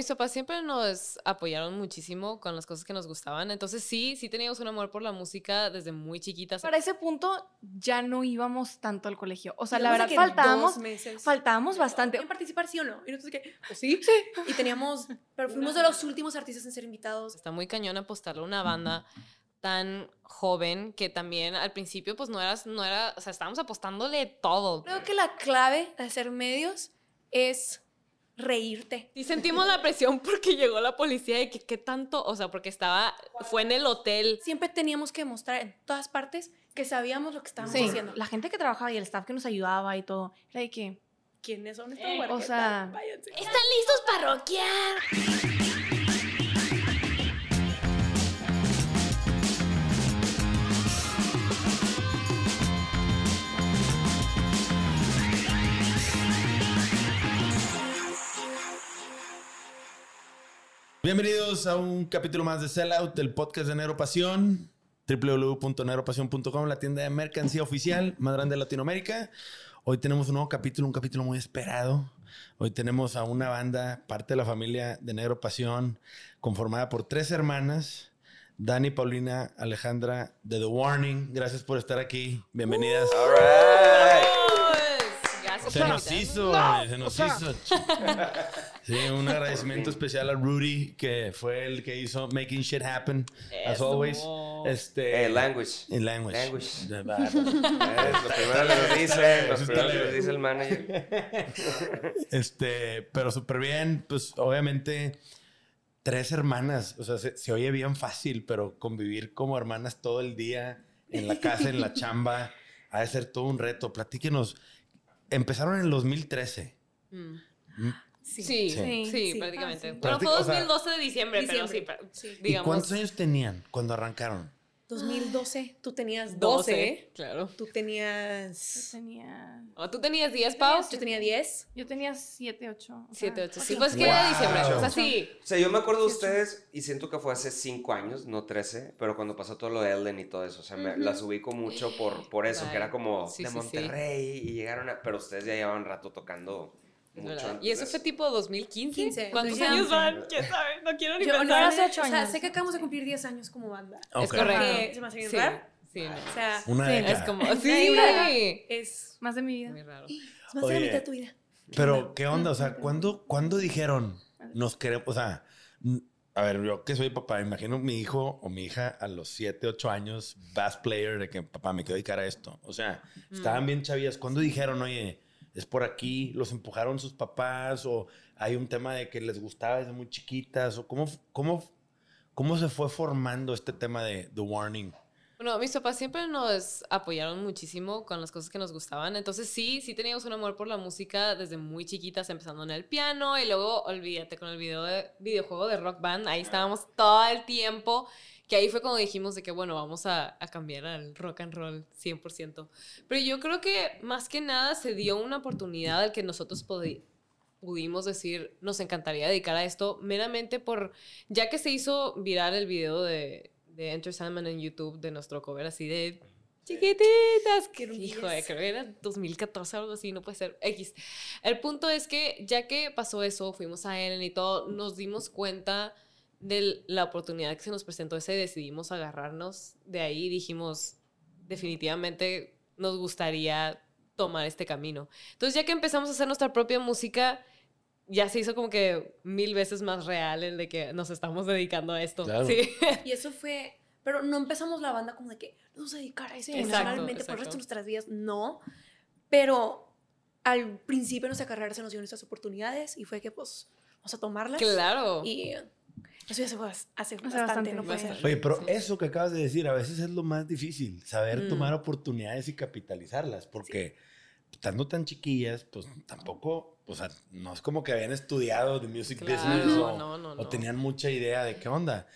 mis papás siempre nos apoyaron muchísimo con las cosas que nos gustaban. Entonces sí, sí teníamos un amor por la música desde muy chiquitas. Para ese punto ya no íbamos tanto al colegio. O sea, la verdad que faltábamos, meses. faltábamos bastante. ¿Quieren participar sí o no? Y nosotros que, pues sí. Y teníamos, pero fuimos de los últimos artistas en ser invitados. Está muy cañón apostarle a una banda tan joven que también al principio pues no eras, no era, o sea, estábamos apostándole todo. Creo que la clave de hacer medios es reírte. Y sentimos la presión porque llegó la policía y que qué tanto, o sea, porque estaba, fue en el hotel. Siempre teníamos que demostrar en todas partes que sabíamos lo que estábamos Sí, haciendo. la gente que trabajaba y el staff que nos ayudaba y todo, era de que, ¿Quiénes son estos o huerquetas? sea, Váyanse. ¿Están listos para rockear? Bienvenidos a un capítulo más de Sellout, el podcast de Negro Pasión, www.negropasión.com, la tienda de mercancía oficial más grande de Latinoamérica. Hoy tenemos un nuevo capítulo, un capítulo muy esperado. Hoy tenemos a una banda, parte de la familia de Negro Pasión, conformada por tres hermanas, Dani, Paulina, Alejandra de The Warning. Gracias por estar aquí. Bienvenidas. All right. Gracias Se por nos hizo, güey, se nos hizo. Sí, un agradecimiento especial a Rudy, que fue el que hizo Making Shit Happen, as Eso. always. Este, Eh, language. In language. Language. De- va. Es lo primero que nos dice, lo primero que nos dice el manager. Este, pero súper bien, pues obviamente tres hermanas, o sea, se, se oye bien fácil, pero convivir como hermanas todo el día en la casa, en la chamba, ha de ser todo un reto. Platíquenos. Empezaron en el 2013. Mm. Sí, Sí. sí, Sí. prácticamente. Ah. Pero fue o sea, 2012 de diciembre, pero sí, Diciembre. pero, Sí. ¿Y digamos. cuántos años tenían cuando arrancaron? 2012, tú tenías 12. 12, claro. Tú yo tenías... tenía, ¿O tú tenías 10, Pau? Yo tenía 10. yo tenía 7, 8. 7, 8. Sí, pues que era Wow. diciembre. O sea, sí. O sea, yo me acuerdo de ustedes y siento que fue hace 5 años, no 13, pero cuando pasó todo lo de Ellen y todo eso, o sea, me, Ujú. las ubico mucho por, por eso, que era como Sí, de sí, sí. Monterrey y llegaron a... Pero ustedes ya llevaban rato tocando Es Y eso fue tipo 2015. 15. ¿Cuántos Sí, años sí. van? ¿Quién sabe? No quiero ni Yo, pensar. no, hace ocho o sea, años. sé que acabamos de cumplir 10 años como banda. Es correcto. Se me hace bien Sí, raro. sí, no. O sea, Una Sí. década. Es como, Sí, sí, una- es Más de mi vida. muy raro. es más de la mitad de tu vida. Pero, ¿qué onda? O sea, ¿cuándo, ¿cuándo dijeron nos queremos? O sea, a ver, yo que soy papá, imagino mi hijo o mi hija a los 7, 8 años, bass player, de que papá me quiero dedicar a esto. O sea, estaban bien chavillas. ¿Cuándo dijeron, oye, es por aquí? ¿Los empujaron sus papás? ¿O hay un tema de que les gustaba desde muy chiquitas? ¿O cómo, cómo, cómo se fue formando este tema de The Warning? Bueno, mis papás siempre nos apoyaron muchísimo con las cosas que nos gustaban. Entonces sí, sí teníamos un amor por la música desde muy chiquitas, empezando en el piano y luego, olvídate, con el video de, videojuego de Rock Band. Ahí estábamos todo el tiempo. Que ahí fue cuando dijimos de que, bueno, vamos a, a cambiar al rock and roll 100%. Pero yo creo que más que nada se dio una oportunidad al que nosotros podi- pudimos decir, nos encantaría dedicar a esto meramente por, ya que se hizo viral el video de, de Enter Sandman en YouTube de nuestro cover así de chiquititas, que hijo de, creo que era 2014 o algo así, no puede ser X. El punto es que ya que pasó eso, fuimos a Ellen y todo, nos dimos cuenta de la oportunidad que se nos presentó esa y decidimos agarrarnos de ahí dijimos, definitivamente nos gustaría tomar este camino. Entonces, ya que empezamos a hacer nuestra propia música, ya se hizo como que mil veces más real el de que nos estamos dedicando a esto. Claro. Sí. Y eso fue. Pero no empezamos la banda como de que nos vamos a dedicar a esto Sí, profesionalmente por el resto de nuestras vidas. No. Pero al principio de nuestra carrera se nos dieron estas oportunidades y fue que, pues, vamos a tomarlas. Claro. Y eso ya se fue hace bastante, bastante, no. Oye, pero Sí. eso que acabas de decir a veces es lo más difícil, saber Mm. tomar oportunidades y capitalizarlas, porque estando tan chiquillas, pues tampoco, o sea, no es como que habían estudiado de music Claro, business o, no, no, o tenían mucha idea de qué onda.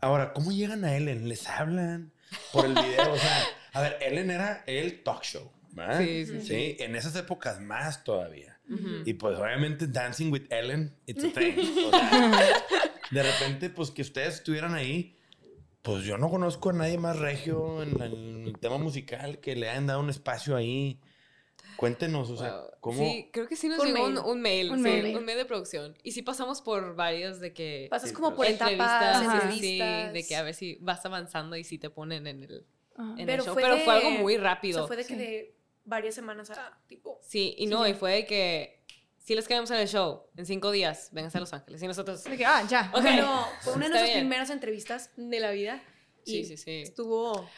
Ahora, ¿cómo llegan a Ellen? ¿Les hablan por el video? O sea, a ver, Ellen era el talk show, ¿verdad? Sí, sí, Sí, en esas épocas más todavía. Ujú. Y pues obviamente Dancing with Ellen, it's a thing. O sea, de repente, pues que ustedes estuvieran ahí, pues yo no conozco a nadie más regio en el tema musical que le hayan dado un espacio ahí. Cuéntenos, o sea, Wow. ¿cómo? Sí, creo que sí nos llegó mail. un, un mail, Un sí, mail. un mail de producción. Y sí pasamos por varios de que... Pasas Sí, como por etapas, Ajá. sí, sí, entrevistas. de que a ver si vas avanzando y si te ponen en el, en Pero el show. fue Pero fue algo de- muy O rápido. sea, fue de que Sí. de varias semanas a tipo. Sí, y Sí, no, sí. y fue de que si les queremos en el show en cinco días, vénganse a Los Ángeles. Y nosotros... De que, ah, ya. Ok. Pero fue una de nuestras bien. primeras entrevistas de la vida. Sí, y sí, sí. Estuvo.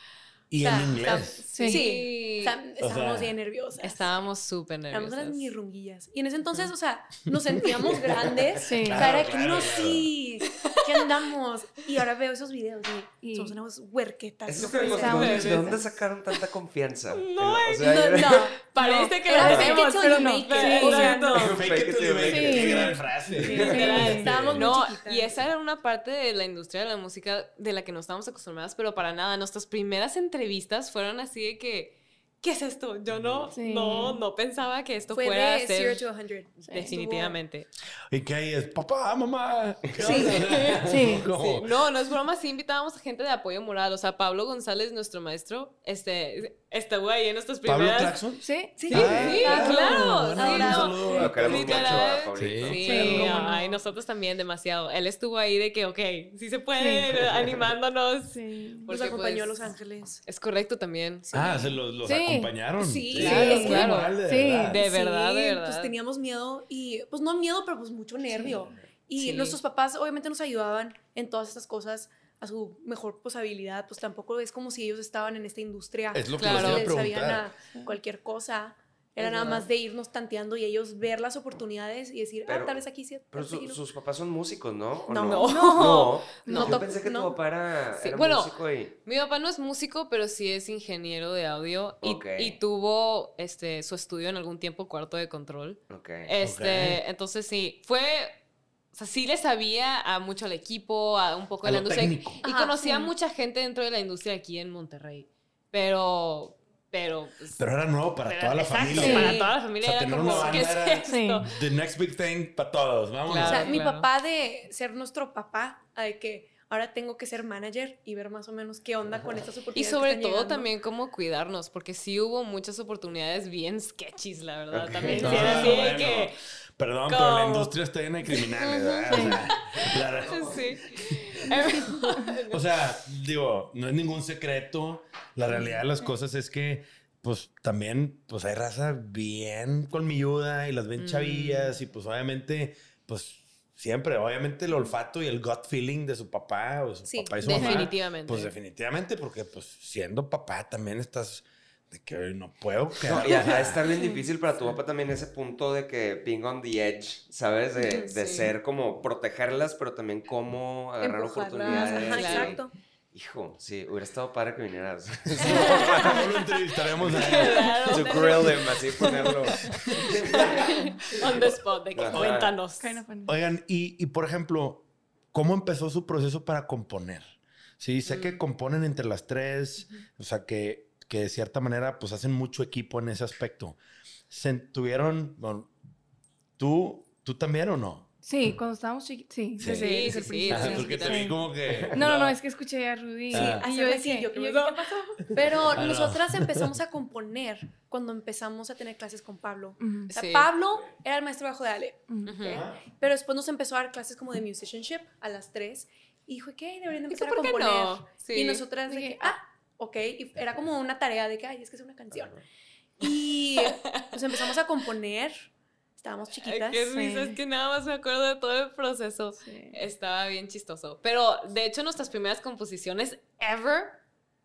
Y o sea, en inglés. Sí. Sí. o sea, estábamos sea, bien nerviosas. Estábamos súper Éramos nerviosos. unas mirrunguillas. Y en ese entonces, o sea, nos sentíamos grandes. Sí. O sea, Claro, era que claro, no, claro. sí, que andamos. Y ahora veo esos videos y, Y- somos unas huerquetas. No. Estábamos ¿De nerviosas. dónde sacaron tanta confianza? No, o sea, No, no. Parece no. que Era fake it till you make it. O. Fake it till you make it. Qué frase. estábamos muy No, y esa era una parte de la industria de la música de la que no estábamos acostumbradas, pero para nada. Nuestras primeras entrevistas fueron así de que, ¿qué es esto? Yo no, Sí. no, no pensaba que esto Fue fuera a de ser 0 to 100. definitivamente. ¿Y qué hay? Es papá, mamá. ¿Qué Sí. Sí, No, no es broma, sí invitábamos a gente de apoyo moral. O sea, Pablo González, nuestro maestro, este, estuvo ahí en nuestras ¿Pablo primeras. Claxon? Sí. Sí, Sí, Ah, sí, claro. bueno, sí, un no. saludo a Lo queremos Pablo. mucho Literal. a Pablito. Sí, Sí, cómo no. ay, nosotros también demasiado. Él estuvo ahí de que, ok, sí se puede, animándonos. Sí. Nos Porque, acompañó a pues, Los Ángeles. Es correcto también. Ah, se los, los Sí. acompañaron. Sí, claro, claro. mal, de Sí. verdad. De verdad, de Sí, verdad. Pues teníamos miedo y, pues no miedo, pero pues mucho nervio. Y Sí. nuestros papás obviamente nos ayudaban en todas estas cosas a su mejor posibilidad. Pues tampoco es como si ellos estaban en esta industria. Es lo que Claro. les iba a sabían a cualquier cosa. Era Es nada más de irnos tanteando y ellos ver las oportunidades y decir, Pero- ah, tal vez aquí sí. Pero su- aquí no". sus papás son músicos, ¿no? ¿O No. no. No. No. No. Yo pensé que No. tu papá era, Sí, era bueno, músico y... Mi papá no es músico, pero sí es ingeniero de audio y, Ok. y tuvo este, su estudio en algún tiempo cuarto de control. Ok. Este, Ok. entonces sí, fue, o sea, sí le sabía a mucho al equipo, a un poco A de la industria. técnico. Y Ajá, conocía a sí. mucha gente dentro de la industria aquí en Monterrey. Pero, pero... pues, Pero era nuevo para pero- toda la exacto, familia. Para Sí. toda la familia O sea, era como, una ¿qué es era-? Sí. The next big thing para todos. Vámonos. O sea, Claro, mi claro. papá de ser nuestro papá, a de que ahora tengo que ser manager y ver más o menos qué onda con estas Y oportunidades. sobre que están todo llegando. también cómo cuidarnos, porque sí hubo muchas oportunidades bien sketchies, la verdad. Ok. También sí Ah, era así de bueno. que... Perdón, pero la industria está llena de criminales, ¿verdad? O sea, la- Sí. O sea, digo, no es ningún secreto. La realidad de las cosas es que, pues, también, pues, hay raza bien colmilluda y las ven Mm. chavillas y, pues, obviamente, pues, siempre, obviamente, el olfato y el gut feeling de su papá o su Sí, papá y su mamá. Definitivamente. Pues, definitivamente, porque, pues, siendo papá también estás de que "Ay, no puedo No, quedar. y de estar bien difícil para tu papá también ese punto de que being on the edge, ¿sabes? De, de sí. ser como protegerlas, pero también cómo agarrar Empujarlas, oportunidades. ajá, exacto. Hijo, sí, hubiera estado padre que vinieras. ¿Cómo lo entrevistaremos a él? to grill him, así ponerlo. On the spot, de que Ajá. cuéntanos. Kind of. Oigan, y, y, por ejemplo, ¿cómo empezó su proceso para componer? Sí, sé que Mm. componen entre las tres, o sea, que, que de cierta manera, pues hacen mucho equipo en ese aspecto. ¿Se tuvieron, bueno, tú, tú también o no? Sí, cuando estábamos chiquitos. Sí, Sí. Sí, sí, sí, sí, porque te vi como que... No, no, no, es que escuché a Rudy. Sí, y Hace yo de que, ratillo que y me yo dije, ¿qué pasó? Pero no. nosotras empezamos a componer cuando empezamos a tener clases con Pablo. Ujú, O sea, Sí. Pablo era el maestro bajo de Ale. ujú. Ujú. Pero después nos empezó a dar clases como de musicianship a las 3. Y dijo, ¿qué? Deberían de ¿Y empezar a qué componer. no? Sí. Y nosotras de que, ah, ok. Y era como una tarea de que, ay, es que es una canción. Y pues empezamos a componer. Estábamos Ay, chiquitas. qué risa, Sí. es que nada más me acuerdo de todo el proceso. Sí. Estaba bien chistoso. Pero de hecho, nuestras primeras composiciones ever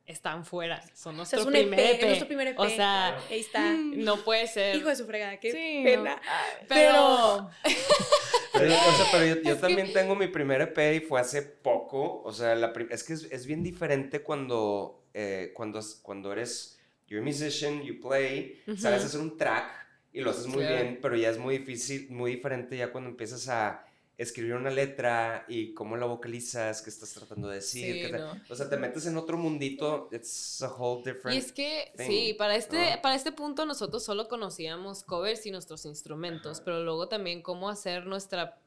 están fuera. Son O nuestro sea, es un primer EP, EP. es nuestro primer EP. O sea, Ahí está. no puede ser. Hijo de su fregada, qué Sí, pena. no. pero, Pero, o sea, pero yo, yo Es que- también tengo mi primer EP y fue hace poco. O sea, la es que es, es bien diferente cuando, eh, cuando, cuando eres, you're a musician, you play, Ujú. sabes hacer un track y lo haces muy Claro. bien, pero ya es muy difícil, muy diferente ya cuando empiezas a escribir una letra y cómo la vocalizas, qué estás tratando de decir. Sí, te- no. O sea, te metes en otro mundito, it's a whole different... Y es que, thing, sí, para este, ¿no? para este punto nosotros solo conocíamos covers y nuestros instrumentos, pero luego también cómo hacer nuestra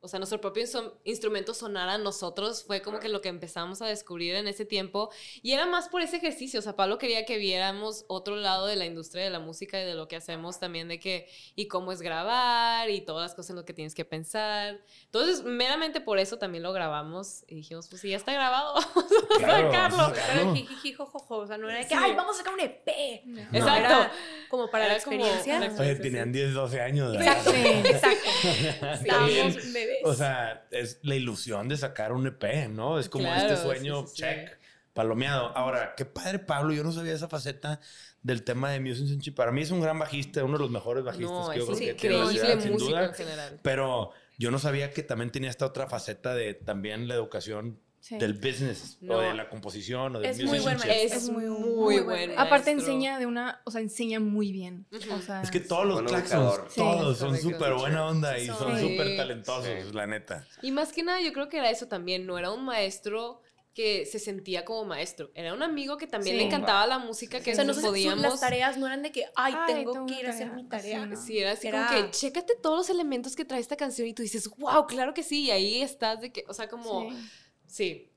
o sea, nuestro propio instru- instrumento sonara a nosotros, fue como que lo que empezamos a descubrir en ese tiempo. Y era más por ese ejercicio, o sea, Pablo quería que viéramos otro lado de la industria de la música y de lo que hacemos también, de que, y cómo es grabar, y todas las cosas en lo que tienes que pensar. Entonces, meramente por eso también lo grabamos, y dijimos, pues sí, ya está grabado, vamos a Claro, a Pero sacarlo. jijiji, jojojo, o sea, no era de que, Sí. ay, vamos a sacar un EP. No, Exacto. era como para la Era como experiencia. la Oye, tenían sí. 10, 12 años. ¿verdad? Exacto, Sí. exacto. Estábamos bebés. O sea, es la ilusión de sacar un EP, ¿no? Es como Claro, este sueño, sí, sí, sí. check, palomeado. Ahora, qué padre, Pablo. Yo no sabía esa faceta del tema de Music Chip. Para mí es un gran bajista, uno de los mejores bajistas No, que yo creo que tiene la ciudad, sin duda. en general. Pero yo no sabía que también tenía esta otra faceta de también la educación Sí. del business No. o de la composición o del Es muy buen. Es Es muy, muy- muy, muy buen buen maestro. Aparte enseña de una, o sea, enseña muy bien. Ujú. O sea, Es que todos los claxons. Sí. todos son súper buena onda y Son. súper talentosos, Sí. la neta. Y más que nada, yo creo que era eso también. No era un maestro que se sentía como maestro. Era un amigo que también Sí. le encantaba la música que o sea, no sé si podíamos. las tareas no eran de que, ay, Ay, tengo tengo que ir a hacer mi tarea. Sí, no. Sí, era así Era- como que, chécate todos los elementos que trae esta canción y tú dices, wow, claro que sí. Y ahí estás de que, o sea, como, sí.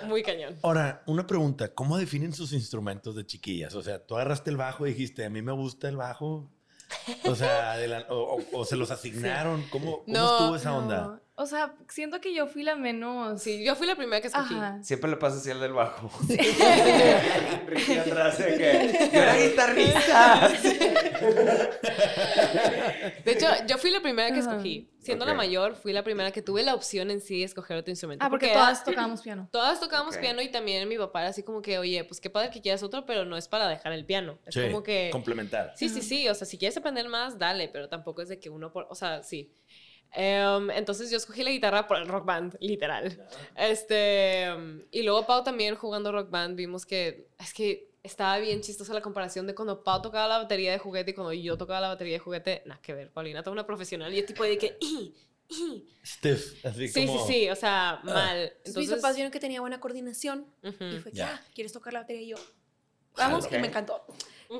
sí, muy cañón. Ahora, una pregunta, ¿cómo definen sus instrumentos de chiquillas? O sea, tú agarraste el bajo y dijiste, a mí me gusta el bajo. O sea, de la- o, o- o se los asignaron. ¿Cómo, cómo No, estuvo esa No, onda? O sea, siento que yo fui la menos. Sí, yo fui la primera que escogí. Ajá. Siempre le pasa así al del bajo. Ricky atrás de que yo era guitarrista. De hecho, yo fui la primera que escogí. Siendo la mayor, fui la primera que tuve la opción en sí de escoger otro instrumento. Ah, porque todas tocábamos piano. Todas tocábamos piano y también mi papá era así como que, oye, pues qué padre que quieras otro, pero no es para dejar el piano. Es Sí, como que... complementar. Sí, sí, sí. O sea, si quieres aprender más, dale, pero tampoco es de que uno por. O sea, sí. Em, entonces yo escogí la guitarra por el rock band, literal. Este. em, y luego Pau también jugando rock band, vimos que. Es que estaba bien chistosa la comparación de cuando Pau tocaba la batería de juguete y cuando yo tocaba la batería de juguete. Nada que ver. Paulina toda una profesional y es tipo de que. "Ih, ih". Stiff, así Sí, sí, como... sí. O sea, mal. Entonces, mis papás vieron que tenía buena coordinación ujú, y fue que, Ya. ah, ¿quieres tocar la batería? Y yo, vamos, Ok. y me encantó.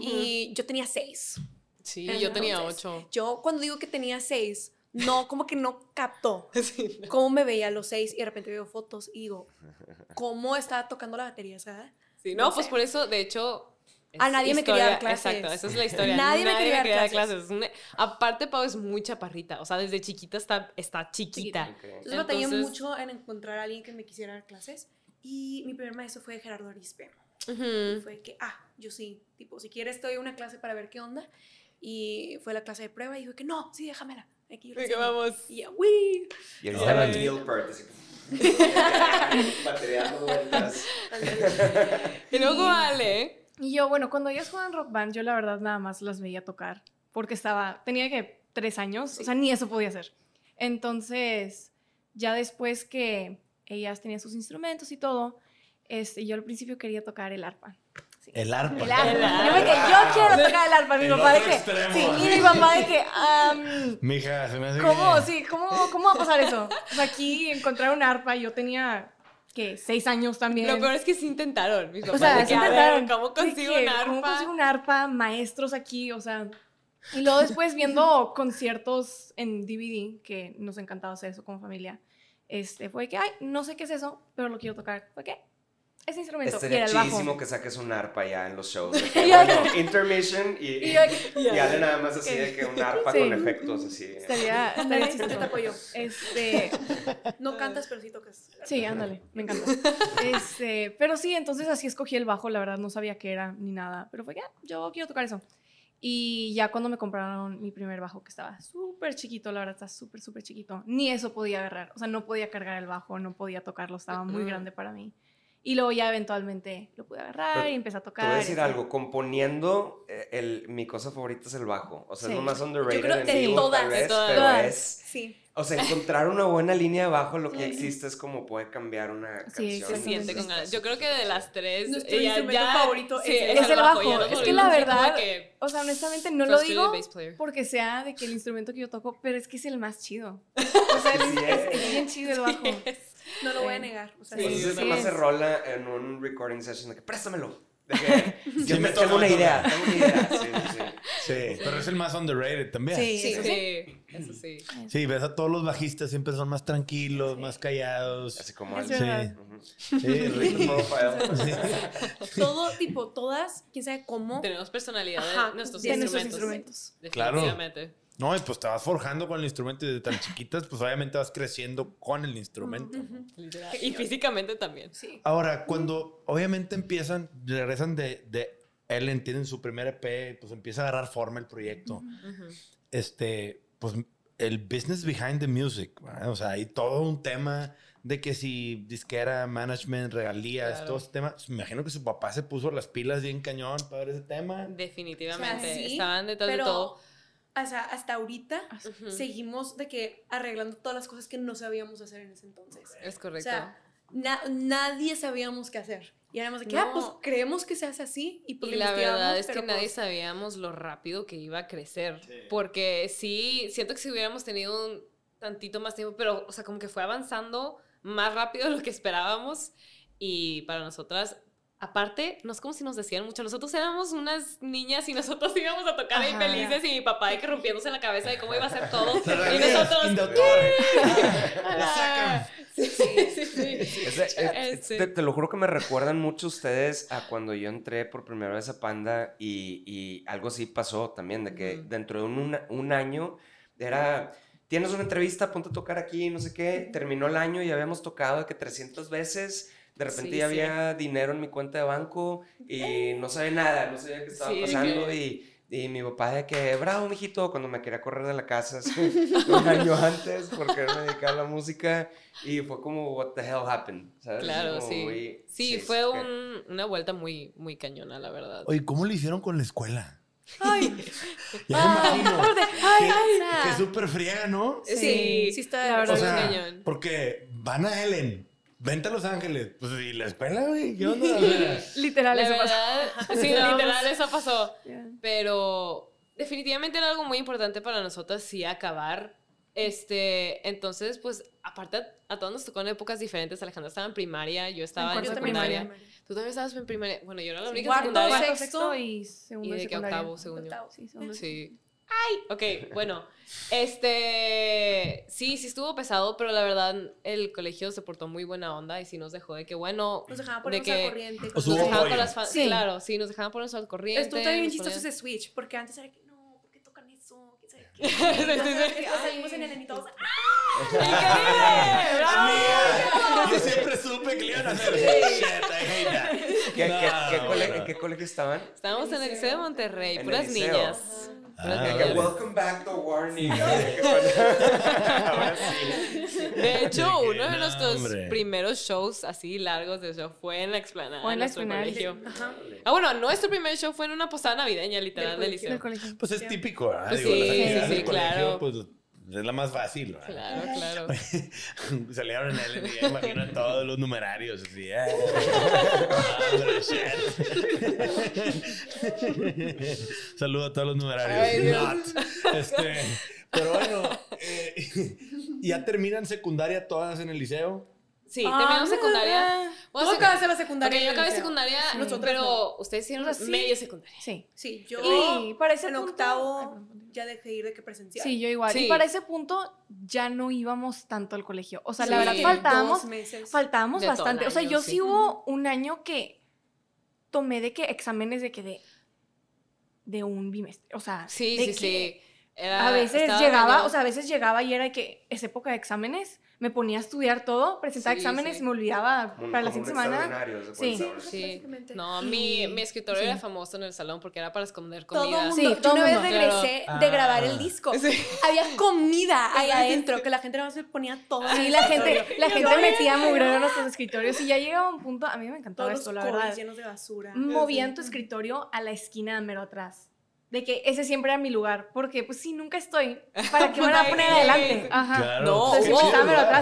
Y yo tenía seis. Sí, yo tenía Entonces, ocho. Yo cuando digo que tenía seis, no, como que no captó Sí. cómo me veía a los seis y de repente veo fotos y digo, ¿cómo estaba tocando la batería? ¿sabes? Sí, no, No pues sé. por eso, de hecho. A es nadie me quería dar historia- clases. Exacto, esa es la historia. Nadie me quería dar dar clases. Es una- aparte, Pau es muy chaparrita. O sea, desde chiquita está, está chiquita. Ok. Entonces, batallé Entonces- mucho en encontrar a alguien que me quisiera dar clases y mi primer maestro fue Gerardo Arispe. Y Ujú. fue que, ah, yo sí, tipo, si quieres te doy una clase para ver qué onda. Y fue la clase de prueba y dijo que no, sí, déjamela. Aquí yo enseño". vamos. Y ya, uy. Y ahí estaba Ay. Neil Peart, vueltas. Y luego Ale. Y yo, bueno, cuando ellas jugaban rock band, yo la verdad nada más las veía tocar. Porque estaba, tenía que tres años, o sea, ni eso podía hacer. Entonces, ya después que ellas tenían sus instrumentos y todo, este, yo al principio quería tocar el arpa. Sí. El arpa. El arpa. El Yo me quedé, yo quiero tocar el arpa. Mi El papá de que, extremo. sí, y mi papá de que, am, Mija, se me hace ¿cómo? que- Sí, ¿cómo, ¿cómo va a pasar eso? O sea, aquí encontrar un arpa, yo tenía, ¿qué? Seis años también. Lo peor es que sí intentaron. Mis O papás sea, de que, a ver, intentaron. ¿Cómo consigo que, un arpa? ¿Cómo consigo un arpa? Maestros aquí, o sea. Y luego después viendo conciertos en DVD, que nos encantaba hacer eso como familia, este, fue que, ay, no sé qué es eso, pero lo quiero tocar. ¿Fue qué? Ese instrumento. Estaría era el bajo. chidísimo que saques un arpa ya en los shows. de que, bueno, intermission y, Y y, Ale nada más así de que un arpa Sí. con efectos así. estaría, estaría yo te chistoso. apoyo. Este, No cantas, pero sí tocas. sí, ándale, me encanta. Este, pero sí, entonces así escogí el bajo, la verdad no sabía qué era ni nada, pero fue que, ah, yo quiero tocar eso. Y ya cuando me compraron mi primer bajo, que estaba súper chiquito, la verdad está súper, súper chiquito, ni eso podía agarrar, o sea, no podía cargar el bajo, no podía tocarlo, estaba muy Ujú. grande para mí. Y luego ya eventualmente lo pude agarrar Pero y empecé a Te tocar. voy a decir algo, componiendo, eh, el, mi cosa favorita es el bajo. O sea, Sí. es lo más underrated creo en de vivo, todas, tal vez, todas. pero Todas. es... Sí. O sea, encontrar una buena línea de bajo, lo que Sí. existe es como puede cambiar una Sí, canción. Se siente con ganas. Yo creo que de las tres. Nuestro ella instrumento ya- favorito sí, es el- Es el bajo. nos Es que la verdad, que O sea, honestamente no lo digo porque sea de que el instrumento que yo toco, pero es que es el más chido. O sea, es, Sí es- es. es bien chido el bajo. No lo voy a Sí. negar. O sea, Sí, Entonces sí se rola en un recording session de que préstamelo. De que yo me tengo una idea, tengo una idea. Sí, sí, sí. Sí, pero es el más underrated también. Sí, Sí, sí, eso sí. Sí, ves a todos los bajistas siempre son más tranquilos, más callados. Así como Es el- verdad. Ujú. Sí. Todo, tipo, todas, quién sabe cómo. Tenemos personalidad Ajá, de nuestros de instrumentos. nuestros instrumentos. Claro. No, y pues te vas forjando con el instrumento y desde tan chiquitas, pues obviamente vas creciendo con el instrumento. Literal. Y físicamente también. Sí. Ahora, cuando obviamente empiezan, regresan de, de Ellen, tienen su primer EP, pues empieza a agarrar forma el proyecto. Este, pues el business behind the music, ¿verdad? o sea, hay todo un tema de que si disquera, management, regalías, Claro. todo ese tema. Me imagino que su papá se puso las pilas bien cañón para ver ese tema. Definitivamente. O sea, sí, Estaban detrás Pero, de todo. O sea, hasta ahorita seguimos de que arreglando todas las cosas que no sabíamos hacer en ese entonces. Es O correcto. sea, na- nadie sabíamos qué hacer. Y éramos de que, ah, pues creemos que se hace así. Y, pues, Y la verdad investigamos, es que nadie pues, sabíamos lo rápido que iba a crecer. Porque sí, siento que si hubiéramos tenido un tantito más tiempo, pero, o sea, como que fue avanzando más rápido de lo que esperábamos. Y para nosotras, aparte, no es como si nos decían mucho. Nosotros éramos unas niñas y nosotros íbamos a tocar ahí felices y mi papá de que rompiéndose la cabeza de cómo iba a hacer todo. Y nosotros. Sí, sí, sí. Ese- eh, Ese. te, te lo juro que me recuerdan mucho ustedes a cuando yo entré por primera vez a Panda y, y algo así pasó también, de que dentro de un, un año era, tienes una entrevista, ponte a tocar aquí, no sé qué, terminó el año y habíamos tocado de que 300 veces, de repente Sí, ya sí. había dinero en mi cuenta de banco y no sabía nada, no sabía qué estaba Sí, pasando que- y... Y mi papá de que, bravo, mijito, cuando me quería correr de la casa un año antes porque me dedicaba a la música y fue como, what the hell happened, ¿sabes? Claro, Como sí. muy- Sí, es fue un- una vuelta muy, muy cañona, la verdad. Oye, ¿cómo le hicieron con la escuela? Ay, Ya ay, ay. que súper friega, ¿no? Sí, sí está. la verdad. O Muy sea, cañón. porque van a Ellen, vente a Los Ángeles. Pues, ¿y la escuela, güey? ¿Qué onda? Literal, eso pasó. verdad, sí, Vamos. literal, eso pasó. Pero definitivamente era algo muy importante para nosotras, sí, acabar. Este, entonces, pues, aparte, a, a todos nos tocó en épocas diferentes. Alejandra estaba en primaria, yo estaba en, de secundaria. primaria. Tú también estabas en primaria. Bueno, yo era la única Cuarto, secundaria. Cuarto, sexto y segundo Y de de que secundaria. octavo, según yo. Octavo. Sí, segundo. Sí. ¡Ay! Ok, bueno. Este. Sí, sí estuvo pesado, pero la verdad, el colegio se portó muy buena onda y sí nos dejó de que, bueno. Nos dejaban de ponernos que al corriente. Os Nos dejaban con las fan- Sí. Claro, sí, nos dejaban ponernos al corriente. Estuvo también bien chistoso ponían- ese switch, porque antes era que no, ¿por qué tocan eso? ¿Quién sabe qué? Sí, sí, sí. Y salimos en el y todos, ¡Increíble! Yo siempre supe que le iban a hacer. Shit. ¿Qué, No, qué- qué cole- bueno. ¿En qué colegio estaban? Estábamos en el Liceo de Monterrey, puras niñas. Ah, niñas. welcome back to warning. Ahora sí. De hecho, uno de nuestros primeros shows así largos de show fue en la explanada Fue en la explanada. colegio. Ajá. Ah, bueno, nuestro primer show fue en una posada navideña, literal, Del liceo. Pues es típico, ¿verdad? Pues sí, sí, sí, claro. Es la más fácil, ¿verdad? Claro, claro. Salieron en él y ya imagino a todos los numerarios así. eh. Saludo a todos los numerarios. Ay, Dios. Not. Este, pero bueno, eh, ya terminan secundaria todas en el liceo. Sí, terminamos secundaria. Bueno, Tú sec- acabas la secundaria. Ok, yo acabé secundaria, pero ustedes hicieron O sea, sí. medio secundaria. Sí. Sí, yo Y para ese en punto- octavo ya dejé ir de que presencial. Sí, yo igual. Sí. Y para ese punto ya no íbamos tanto al colegio. O sea, la verdad faltábamos, Dos meses. faltábamos bastante. O sea, yo sí. sí hubo un año que tomé de que exámenes de que de de un bimestre. O sea, Sí, de sí, que sí. Era- A veces llegaba, medio- o sea, a veces llegaba y era que es época de exámenes, me ponía a estudiar todo, presentaba Sí, exámenes sí. y me olvidaba Como para la siguiente semana. se Sí. saber. Sí. No, mi, mi escritorio sí. era famoso en el salón porque era para esconder Todo comida. mundo. Sí, yo todo una vez mundo. regresé Claro. de grabar Ah. el disco. Sí. Había comida ahí adentro, que la gente nada más me ponía todo. Sí, la gente, la gente metía mugrero en nuestros escritorios y ya llegaba un punto, a mí me encantaba Todos esto, los la verdad. llenos de basura. Movían tu escritorio a la esquina mero atrás. De que ese siempre era mi lugar, porque pues sí, nunca estoy. ¿Para qué me van a poner adelante? Ajá. Claro. No, pues, Entonces, hubo-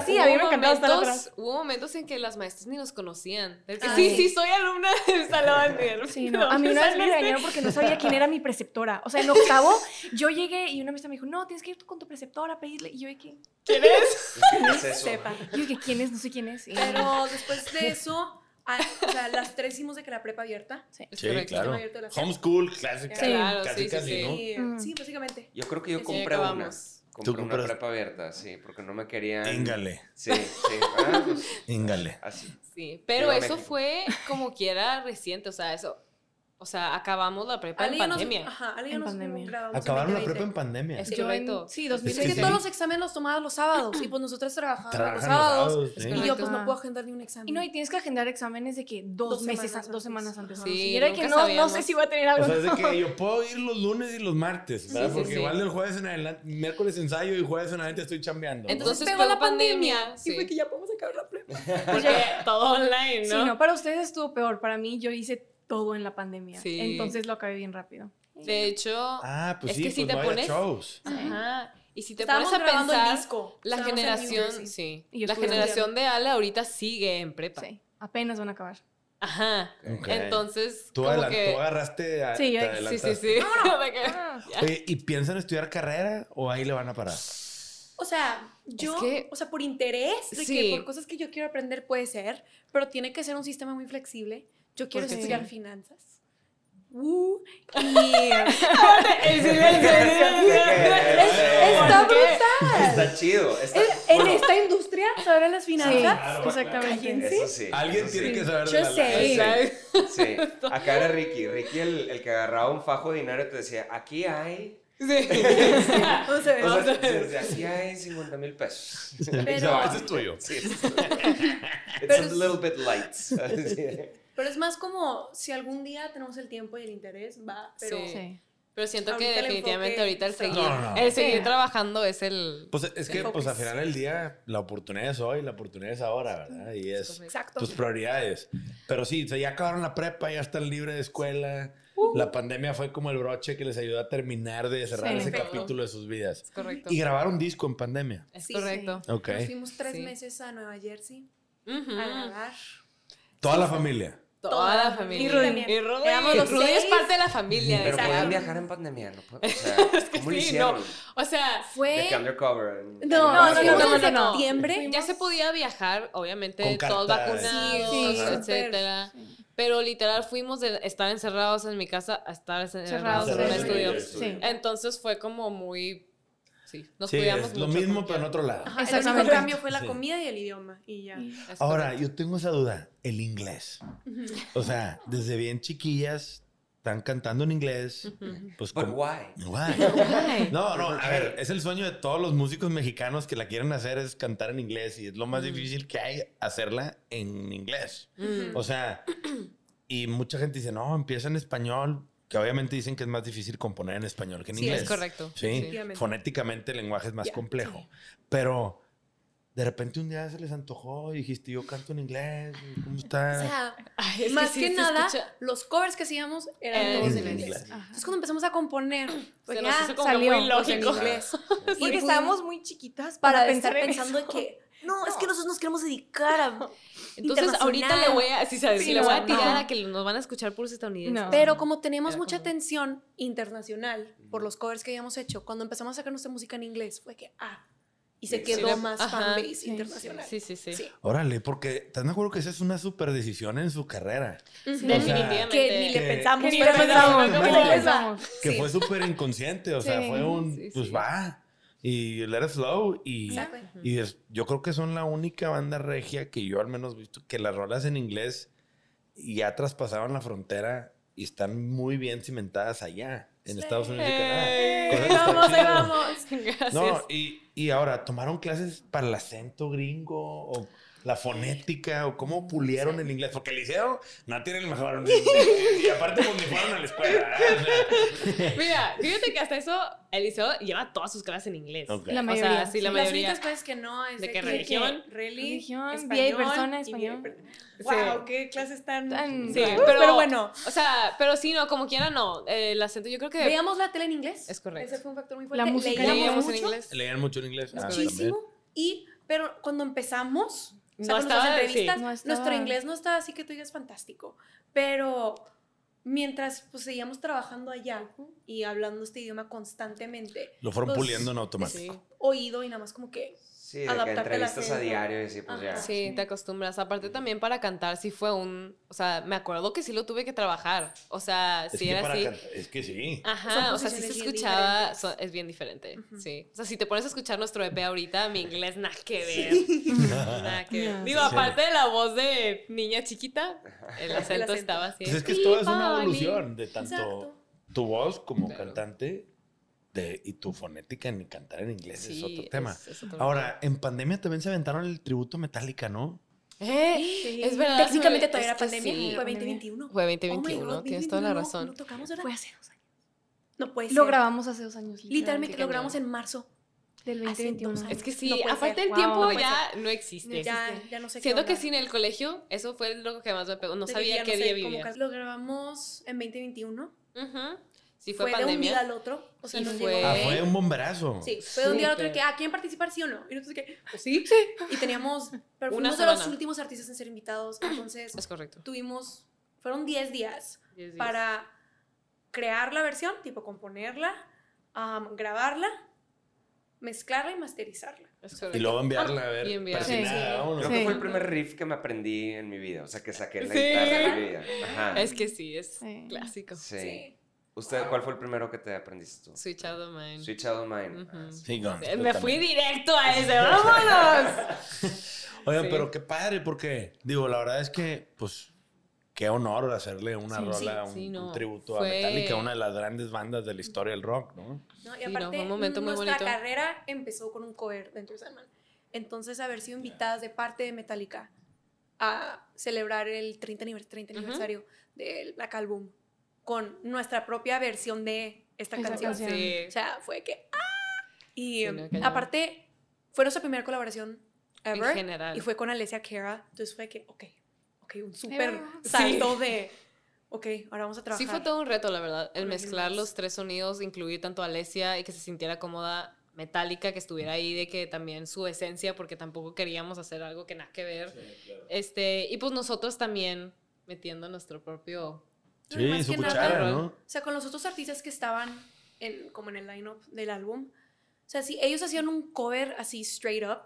sí, a mí me encantaba estar momentos- atrás. Hubo momentos en que las maestras ni nos conocían. Es que, Ah, sí, sí. sí, soy alumna del salón. y- Sí, ¿de no. A mí una vez me regañaron porque no sabía quién era mi preceptora. O sea, en octavo yo llegué y una maestra me dijo, no, tienes que ir tú con tu preceptora a pedirle. Y yo dije, ¿Quién es? ¿Qué es eso? Sepan. yo dije, ¿quién es? No sé quién es. Y- Pero después de eso, Ah, o sea, las tres hicimos de que la prepa abierta. Sí. Sí, claro. Homeschool, clásica. Sí. Claro, casi, sí, sí, casi, sí. ¿no? Y, Mm. Sí, básicamente. Yo creo que yo Sí, compré una. Compré Tú una prepa abierta, sí, porque no me querían. Íngale, Sí, sí. Ah, pues, íngale. así. Sí, pero eso fue como quiera reciente, o sea, eso, o sea, acabamos la prepa en ya nos- pandemia. Ajá, En nos pandemia. Acabaron la 2020. prepa en pandemia. Es correcto. sí, Es 2020. que Sí. todos los exámenes los tomabas los sábados y pues nosotros trabajamos Trabajan los los sábados. Es sí. Y yo pues no puedo agendar ni un examen. Y no, y tienes que agendar exámenes de que dos, Dos meses, semanas an- dos semanas antes. Sí. Y era que no, no sé si va a tener algo. O sea, es de que yo puedo ir los lunes y los martes, ¿verdad? Sí, sí, Porque sí. igual del jueves en adelante, miércoles ensayo y jueves en adelante estoy chambeando. Entonces pegó la pandemia. pandemia. sí. Y fue que ya podemos acabar la prepa. Porque todo online, Sí, ¿no? no, para ustedes estuvo peor. Para mí, yo hice todo en la pandemia. Sí. Entonces lo acabé bien rápido. De hecho, Ah, pues Es sí, que si pues te no pones- shows. ajá. Y si te Estábamos pones a pensar, disco. la Estábamos generación, sí, Y yo la generación de Ale ahorita sigue en prepa. Sí, apenas van a acabar. Ajá. Ok. Entonces, Tú, como que... tú agarraste. a- Sí, yo- Sí, sí, sí. Ah. Oye, ¿y piensan estudiar carrera o ahí le van a parar? O sea, yo, que- o sea, por interés, de Sí. que por cosas que yo quiero aprender puede ser, pero tiene que ser un sistema muy flexible. Yo quiero Porque estudiar sí. finanzas. Uh, y Está está brutal. Está chido. Está, En bueno, esta industria, saber las finanzas. Claro, exactamente. Eso sí. Alguien eso tiene sí. que saber de Yo la sé. Sí, sí. Acá era Ricky. Ricky el, el que agarraba un fajo de dinero y te decía, aquí hay... Sí. Vamos a ver. O sea, decía, aquí hay 50 mil pesos. Pero- No, ese es tuyo. Sí. It's Pero a es- little bit light. Sí. Pero es más como si algún día tenemos el tiempo y el interés, va. Pero Sí. Sí. Pero siento que Ahorita definitivamente enfoque ahorita el seguir, No, no, no. el seguir Sí. trabajando es el... Pues es que, pues al final del día, la oportunidad es hoy, la oportunidad es ahora, ¿verdad? Y es exacto. tus prioridades. Pero sí, o sea, ya acabaron la prepa, ya están libres de escuela. La pandemia fue como el broche que les ayudó a terminar de cerrar Sí. ese Perfecto. capítulo de sus vidas. Es correcto. Y grabaron disco en pandemia. Es Sí, correcto. Ok. Nos fuimos tres Sí. meses a Nueva Jersey Ujú. a grabar. Toda la familia. Toda la familia. Y Rudy. Y Rudy, Éramos los Rudy es parte de la familia. Pero Exacto. podían viajar en pandemia, ¿no? O sea, ¿cómo lo sí, hicieron? no. O sea, Fue. De que undercover. en- No, en- no, no, no, en no, no. septiembre. ya se podía viajar, obviamente, Con todos vacunados, Sí, sí, etcétera. Pero literal fuimos de estar encerrados en mi casa a estar encerrados Cerrados en un estudio. Sí. Entonces fue como muy... Sí, nos Sí, cuidamos es lo mucho mismo, pero en otro lado. Ajá, el único cambio fue la Sí. comida y el idioma. Y ya. Ahora, correcto. yo tengo esa duda, el inglés. O sea, desde bien chiquillas están cantando en inglés. Pues But why? Why? No, no, ¿Por a ver, es el sueño de todos los músicos mexicanos que la quieren hacer es cantar en inglés y es lo más Mm. difícil que hay hacerla en inglés. Mm. O sea, y mucha gente dice, no, empieza en español, que obviamente dicen que es más difícil componer en español que en Sí, inglés. es correcto. Sí, fonéticamente el lenguaje es más complejo. sí. Pero de repente un día se les antojó y dijiste, yo canto en inglés, ¿cómo O está? sea, Ay, es más sí que nada, escucha- los covers que hacíamos eran Eh, todos en en inglés. Entonces, cuando empezamos a componer, pues Se nos ya hizo como que salió muy en inglés. Porque Y estábamos muy chiquitas para pensar en pensando que no, es que nosotros nos queremos dedicar a Entonces ahorita le voy a, sí, sabes, Sí, le no, voy a tirar no. a que nos van a escuchar puros estadounidenses. No. Pero como teníamos Era mucha como- atención internacional por los covers que habíamos hecho, cuando empezamos a sacar nuestra música en inglés, fue que, ah, y se Sí, quedó más fanbase Sí, internacional. Sí, sí, sí. Sí. Órale, porque estás de acuerdo que esa es una super decisión en su carrera. Definitivamente. Que ni le pensamos. Que ni pero le pensamos, no, pensamos. Que fue súper inconsciente, o sea, fue un, pues va, y let it flow, y, y es- yo creo que son la única banda regia que yo al menos he visto que las rolas en inglés ya traspasaron la frontera y están muy bien cimentadas allá, en Estados Unidos y Canadá. Vamos, vamos. Gracias. No, y, y ahora, ¿tomaron clases para el acento gringo o la fonética o cómo pulieron el inglés? Porque el liceo no tiene el mejor. y aparte, pues ni fueron a la escuela. ¿eh? Mira, fíjate que hasta eso el liceo lleva todas sus clases en inglés. Ok. La O mayoría. sea, sí, la Las mayoría. únicas clases que no es ¿De qué que- religión? que Reli, Religión, español, y persona, vida y español. per- Sí. Wow, qué clases tan... Tan- Sí, pero, pero bueno. O sea, pero sí, no, como quiera, no. Eh, el acento, yo creo que. Veíamos la tele en inglés. Es correcto. Ese fue un factor muy La fuerte. música Leíamos leíamos en mucho, inglés. Leían mucho en inglés. Ah, Muchísimo. también. Y, pero cuando empezamos, o sea, No estaba- sí. entrevistas, No estaba- nuestro inglés no estaba así que tú digas fantástico. Pero mientras pues seguíamos trabajando allá y hablando este idioma constantemente, Lo fueron Pues, puliendo en automático. Sí. oído y nada más como que Sí, de que entrevistas a diario y así, pues ya. Ajá. Sí, te acostumbras. Aparte también para cantar sí fue un, o sea, me acuerdo que sí lo tuve que trabajar. O sea, Es sí que era así. cantar- Es que sí. Ajá, o sea, sí se escuchaba, so- es bien diferente, Ujú. sí. O sea, si te pones a escuchar nuestro EP ahorita, mi inglés nada que ver. Nada que ver. Digo, Sí. aparte de la voz de niña chiquita, el acento, acento. estaba así. Pues es que esto es una evolución de tanto Exacto. tu voz como Claro. cantante de, y tu fonética en cantar en inglés es Sí, otro tema. es- es otro Ahora, en pandemia también se aventaron el tributo Metallica, ¿no? Eh, Sí. es verdad. Técnicamente todavía era es pandemia. sí. Fue 2021. Fue Oh my 2021, God, tienes toda la 2021 razón. No tocamos, ¿verdad? Fue hace dos años. No puede ser. Lo grabamos hace dos años. Literalmente lo grabamos en marzo. Del Hace 2021. dos años. Es que sí, No aparte ser. el Wow, tiempo no ya no existe. Ya, ya no sé qué Siento que onda. sin el colegio, eso fue lo que más me pegó. No De que sabía qué sé, día vivía. Lo grabamos en 2021. Ujú. Sí, fue, Fue, de un día al otro. O sea, Y nos fue- llegó- Ah, fue un bomberazo. Sí, fue de un día al otro que, ah, ¿quieren participar sí o no? Y nosotros que, pues sí. Y teníamos, pero fuimos de los últimos artistas en ser invitados. Entonces, Es correcto. tuvimos, fueron 10 días Diez días. para crear la versión, tipo componerla, grabarla, mezclarla y masterizarla. Y luego enviarla a ver. Y enviarla. Sí. vámonos. Creo Sí. que fue el primer riff que me aprendí en mi vida. O sea, que saqué la Sí. guitarra en mi vida. Ajá. Es que sí, es Sí. clásico. Sí. ¿Usted cuál fue el primero que te aprendiste tú? Sweet Child of Mine. Sweet Child of Mine. Ujú. Ah, sí. Sí, Guns, Me fui directo a ese, vámonos. Oigan, Sí. pero qué padre, porque, digo, la verdad es que, pues, qué honor hacerle una Sí, rola, sí, un, sí, un no. tributo Fue- a Metallica, una de las grandes bandas de la historia del rock, ¿no? ¿no? Y Sí, no, aparte, fue un momento muy nuestra bonito. carrera empezó con un cover de Enter Sandman. Entonces, haber sido invitadas de parte de Metallica a celebrar el 30, aniver- 30 Ujú. aniversario del Black Album con nuestra propia versión de esta Esa canción. canción. Sí. O sea, fue que... ¡ah! Y Sí, no, aparte, fue nuestra primera colaboración ever. En general. Y fue con Alessia Cara. Entonces fue que, ok, ok, un súper Sí. salto de, ok, ahora vamos a trabajar. Sí fue todo un reto, la verdad. El mezclar los tres sonidos, incluir tanto a Alesia y que se sintiera cómoda metálica, que estuviera ahí, de que también su esencia, porque tampoco queríamos hacer algo que nada que ver. Este, y pues nosotros también metiendo nuestro propio... No, Sí, más su que nada, cuchara, rol. ¿no? O sea, con los otros artistas que estaban en, como en el line-up del álbum, o sea, si ellos hacían un cover así straight up,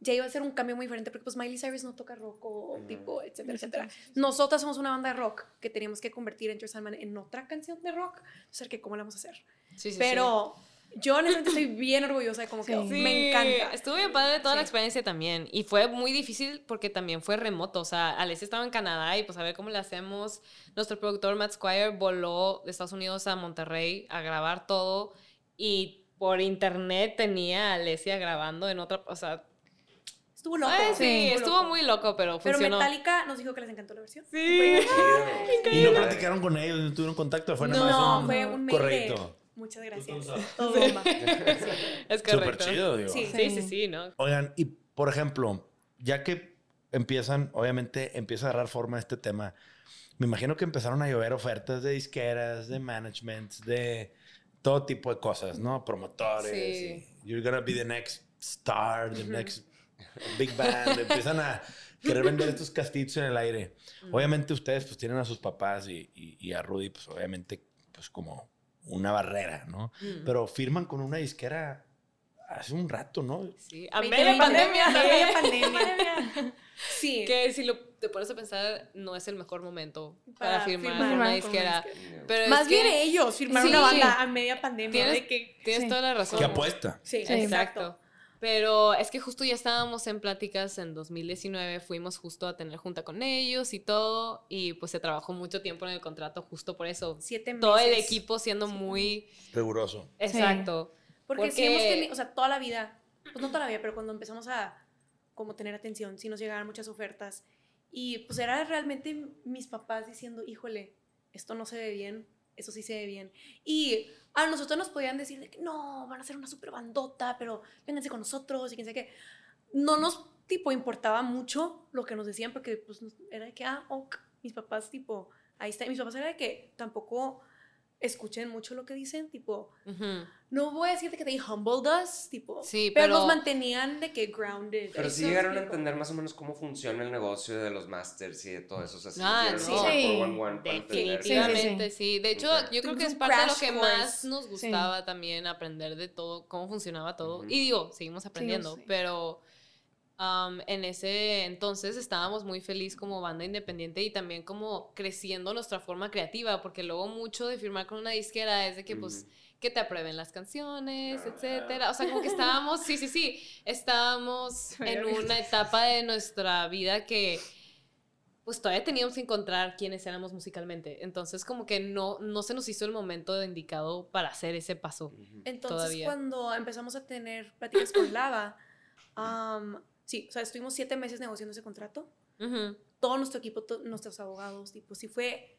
ya iba a ser un cambio muy diferente porque pues Miley Cyrus no toca rock o Ujú. tipo, etcétera, etcétera. Nosotras somos una banda de rock que teníamos que convertir Enter Sandman en otra canción de rock. O sea, que ¿cómo la vamos a hacer? Sí, sí, Pero yo honestamente estoy bien orgullosa de cómo Sí. quedó. Sí, Me encanta. Estuvo bien padre toda la experiencia también. Y fue muy difícil porque también fue remoto. O sea, Alessia estaba en Canadá y pues a ver cómo le hacemos. Nuestro productor Matt Squire voló de Estados Unidos a Monterrey a grabar todo. Y por internet tenía a Alessia grabando en otra. O sea, Estuvo loco. ay, sí, Estuvo estuvo loco. muy loco, pero Pero funcionó. Metallica nos dijo que les encantó la versión. Sí. Y no platicaron con ellos, no tuvieron contacto, fue nada No, más un... fue un mail Correcto. Muchas gracias. Todo bomba. Es Súper correcto. chido, digo. Sí. Sí, sí, sí, ¿no? Oigan, y por ejemplo, ya que empiezan, obviamente empieza a agarrar forma este tema, me imagino que empezaron a llover ofertas de disqueras, de management, de todo tipo de cosas, ¿no? Promotores. Sí. y You're gonna be the next star, the next big band. empiezan a querer vender estos castillos en el aire. Obviamente ustedes pues tienen a sus papás y, y- y a Rudy pues obviamente pues como una barrera, ¿no? Mm. Pero firman con una disquera hace un rato, ¿no? Sí, a 20, media pandemia. media pandemia. Sí. Que si lo, te pones a pensar, no es el mejor momento para, Para firmar, firmar una disquera. disquera. Pero es Más bien que ellos firmaron Sí. una banda a media pandemia. Tienes- de que, tienes Sí. toda la razón. ¿Qué apuesta? sí, Sí. Exacto. Pero es que justo ya estábamos en pláticas en 2019, fuimos justo a tener junta con ellos y todo, y pues se trabajó mucho tiempo en el contrato justo por eso. Siete meses. Todo el equipo siendo muy Riguroso. exacto. Porque, sí porque- hemos tenido, o sea, toda la vida, pues no toda la vida, pero cuando empezamos a como tener atención, sí nos llegaban muchas ofertas. Y pues era realmente mis papás diciendo, híjole, esto no se ve bien, eso sí se ve bien. Y a nosotros nos podían decir de que no, van a ser una super bandota, pero vénganse con nosotros y quién sabe qué. No nos, tipo, importaba mucho lo que nos decían porque pues era de que, ah, ok, mis papás, tipo, ahí está. Y mis papás era de que tampoco escuchen mucho lo que dicen, tipo, Ujú. no voy a decirte que they humbled us, tipo, Sí, pero, pero- nos mantenían de que grounded. Pero sí llegaron a explico. entender más o menos cómo funciona el negocio de los masters y de todo eso. O sea, sí Ah, sí. Sí. 411 para entender. Definitivamente, sí. De hecho, Ok. yo creo que es parte de lo que más nos gustaba también aprender de todo, cómo funcionaba todo. Ujú. Y digo, seguimos aprendiendo, sí. pero um, en ese entonces estábamos muy feliz como banda independiente y también como creciendo nuestra forma creativa, porque luego mucho de firmar con una disquera es de que pues que te aprueben las canciones, etcétera. O sea, como que estábamos, sí, sí, sí, estábamos en una etapa de nuestra vida que pues todavía teníamos que encontrar quiénes éramos musicalmente. Entonces, como que no, no se nos hizo el momento indicado para hacer ese paso. Entonces, cuando empezamos a tener pláticas con Lava, sí, o sea, estuvimos siete meses negociando ese contrato. Todo nuestro equipo, nuestros abogados, tipo, sí fue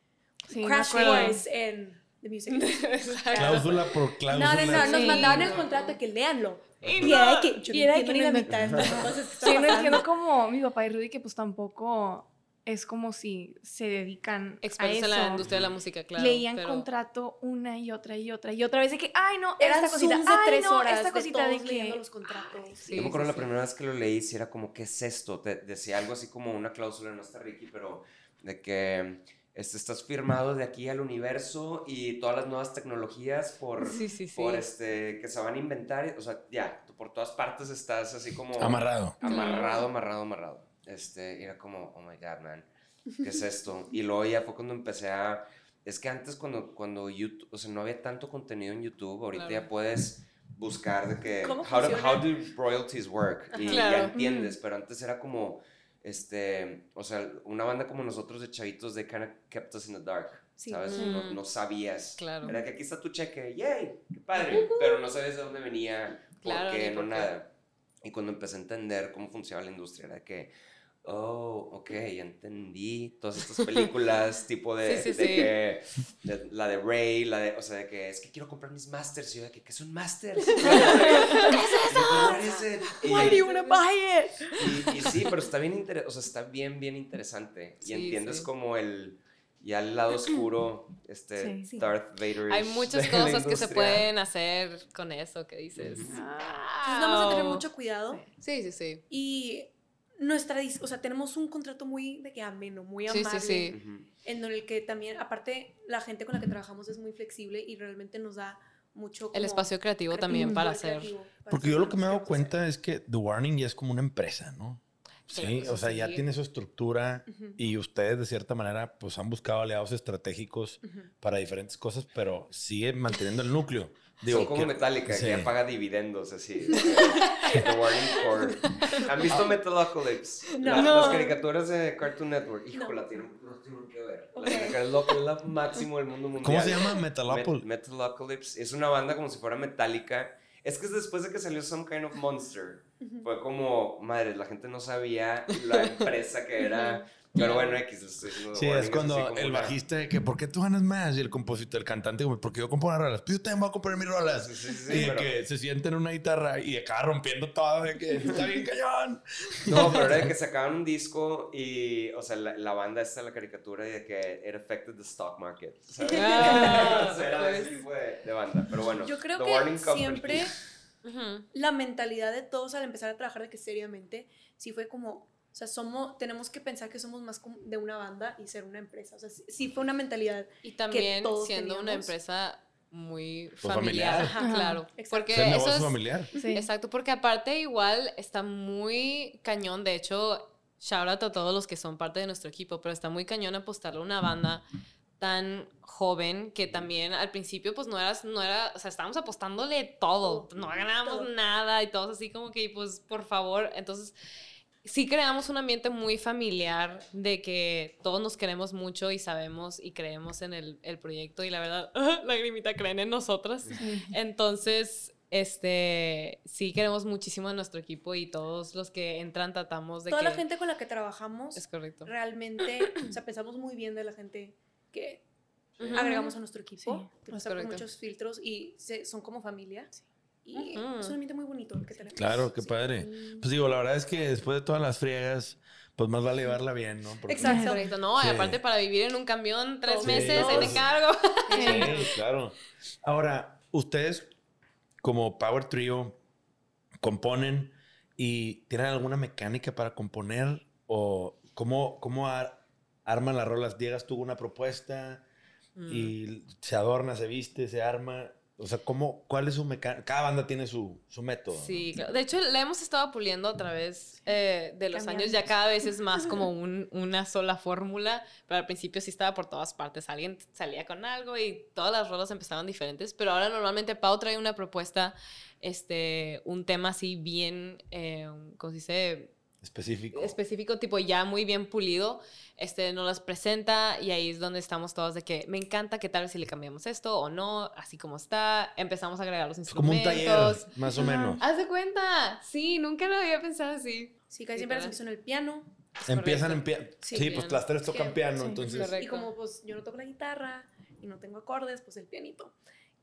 crash course en The Music. cláusula por cláusula. No, no, no, nos mandaban el contrato que leanlo. Y, era que yo no entiendo ni la mitad de estas cosas Sí, no entiendo como mi papá y Rudy que pues tampoco es como si se dedican a eso. en la industria de la música, claro. Leían contrato una y otra y otra y otra vez de que, ay, no, era esta cosita, de ay, no, horas esta cosita de, que... los contratos. Yo me acuerdo la primera vez que lo leí, si era como, ¿qué es esto? Te decía algo así como una cláusula, no está Ricky, pero de que este, estás firmado de aquí al universo y todas las nuevas tecnologías por, por este, que se van a inventar, o sea, ya, por todas partes estás así como... Amarrado. Amarrado, amarrado, amarrado. Este, era como, oh my God, man, ¿qué es esto? Y luego ya fue cuando empecé a... Es que antes cuando, cuando YouTube, o sea, no había tanto contenido en YouTube, ahorita ya puedes buscar de que... ¿Cómo how, do, how do royalties work? Y ya entiendes, pero antes era como, este, o sea, una banda como nosotros de chavitos, de kind of kept us in the dark. ¿Sabes? No, no, sabías. Claro. Era que aquí está tu cheque, ¡yay! ¡Qué padre! Pero no sabes de dónde venía, por qué, no nada. Y cuando empecé a entender cómo funcionaba la industria, era que oh, ok, ya entendí todas estas películas, tipo de, de que, la de Ray, la de, o sea, de que es que quiero comprar mis masters, y yo de que, ¿qué son masters? ¿Qué es eso? Why do you want to buy it? Y, sí, pero está bien, inter o sea, está bien, bien interesante, y entiendes como el, ya el lado oscuro, este Darth Vader. Hay muchas cosas que se pueden hacer con eso que dices. Entonces vamos a tener mucho cuidado. Sí, sí, sí. Y nuestra, o sea, tenemos un contrato muy de que ameno, muy amable, sí, sí, sí. en el que también, aparte, la gente con la que trabajamos es muy flexible y realmente nos da mucho... el espacio creativo, también para hacer... Porque yo lo que me he dado cuenta es que The Warning ya es como una empresa, ¿no? Sí, o sea, ya tiene su estructura y ustedes de cierta manera pues han buscado aliados estratégicos para diferentes cosas, pero sigue manteniendo el núcleo. Digo, como Metallica, que ya paga dividendos, así. The Warning ¿Han visto Metalocalypse? No. Las, caricaturas de Cartoon Network. Hijo, la tienen, que ver. es la máximo del mundo mundial. ¿Cómo se llama? Metalocalypse. Metalocalypse. Es una banda como si fuera Metallica. Es que es después de que salió Some Kind of Monster. Fue como, madre, la gente no sabía la empresa que era pero bueno, X, Sí, es cuando el bajista de que, ¿por qué tú ganas más? Y el compositor, el cantante, porque yo compongo rolas. Pues yo también voy a componer mis rolas. y de que se sienten en una guitarra y acaba rompiendo todo, de que está bien cañón. No, pero era de que sacaban un disco y, o sea, la, banda esta, la caricatura, y de que it affected the stock market. Ah, o sea, era ese tipo de, banda. Pero bueno, yo creo que siempre la mentalidad de todos al empezar a trabajar de que seriamente, sí fue como o sea, somos, tenemos que pensar que somos más de una banda y ser una empresa. O sea, sí, fue una mentalidad. Y también siendo una empresa muy pues familiar, claro. Porque eso es familiar. Exacto, porque aparte igual está muy cañón, de hecho, shout out a todos los que son parte de nuestro equipo, pero está muy cañón apostarle a una banda tan joven que también al principio pues no eras no era o sea estábamos apostándole todo no ganábamos nada y todos así como que pues por favor entonces sí creamos un ambiente muy familiar de que todos nos queremos mucho y sabemos y creemos en el, el proyecto y la verdad, lagrimita, creen en nosotras. Entonces, este, sí queremos muchísimo a nuestro equipo y todos los que entran tratamos de Toda la gente con la que trabajamos. Es correcto. Realmente, o sea, pensamos muy bien de la gente que agregamos a nuestro equipo. Sí, muchos filtros y son como familia. Sí. Y es un ambiente muy bonito que tenemos. Claro, qué padre. Pues digo, la verdad es que después de todas las friegas, pues más vale llevarla bien, ¿no? Exacto. No, aparte para vivir en un camión tres meses en encargo. Sí, claro. Ahora, ustedes como Power Trio componen y tienen alguna mecánica para componer o cómo, cómo arman las rolas. Diegas tuvo una propuesta y mm. se adorna, se viste, se arma O sea, ¿cómo, ¿cuál es su mecánica? Cada banda tiene su, su método. Sí, claro. De hecho, la hemos estado puliendo a través eh, de los años. Ya cada vez es más como un, una sola fórmula. Pero al principio sí estaba por todas partes. Alguien salía con algo y todas las rolas empezaban diferentes. Pero ahora normalmente Pau trae una propuesta, este, un tema así bien, eh, ¿cómo se dice? Específico. Específico, tipo ya muy bien pulido, este, nos las presenta y ahí es donde estamos todos de que me encanta que tal vez si le cambiamos esto o no, así como está, empezamos a agregar los instrumentos. como un taller, más o menos. Haz de cuenta, sí, nunca lo había pensado así. Sí, casi siempre empiezo en el piano. Empiezan en piano. Sí, pues las tres tocan piano, entonces. Y como pues yo no toco la guitarra y no tengo acordes, pues el pianito.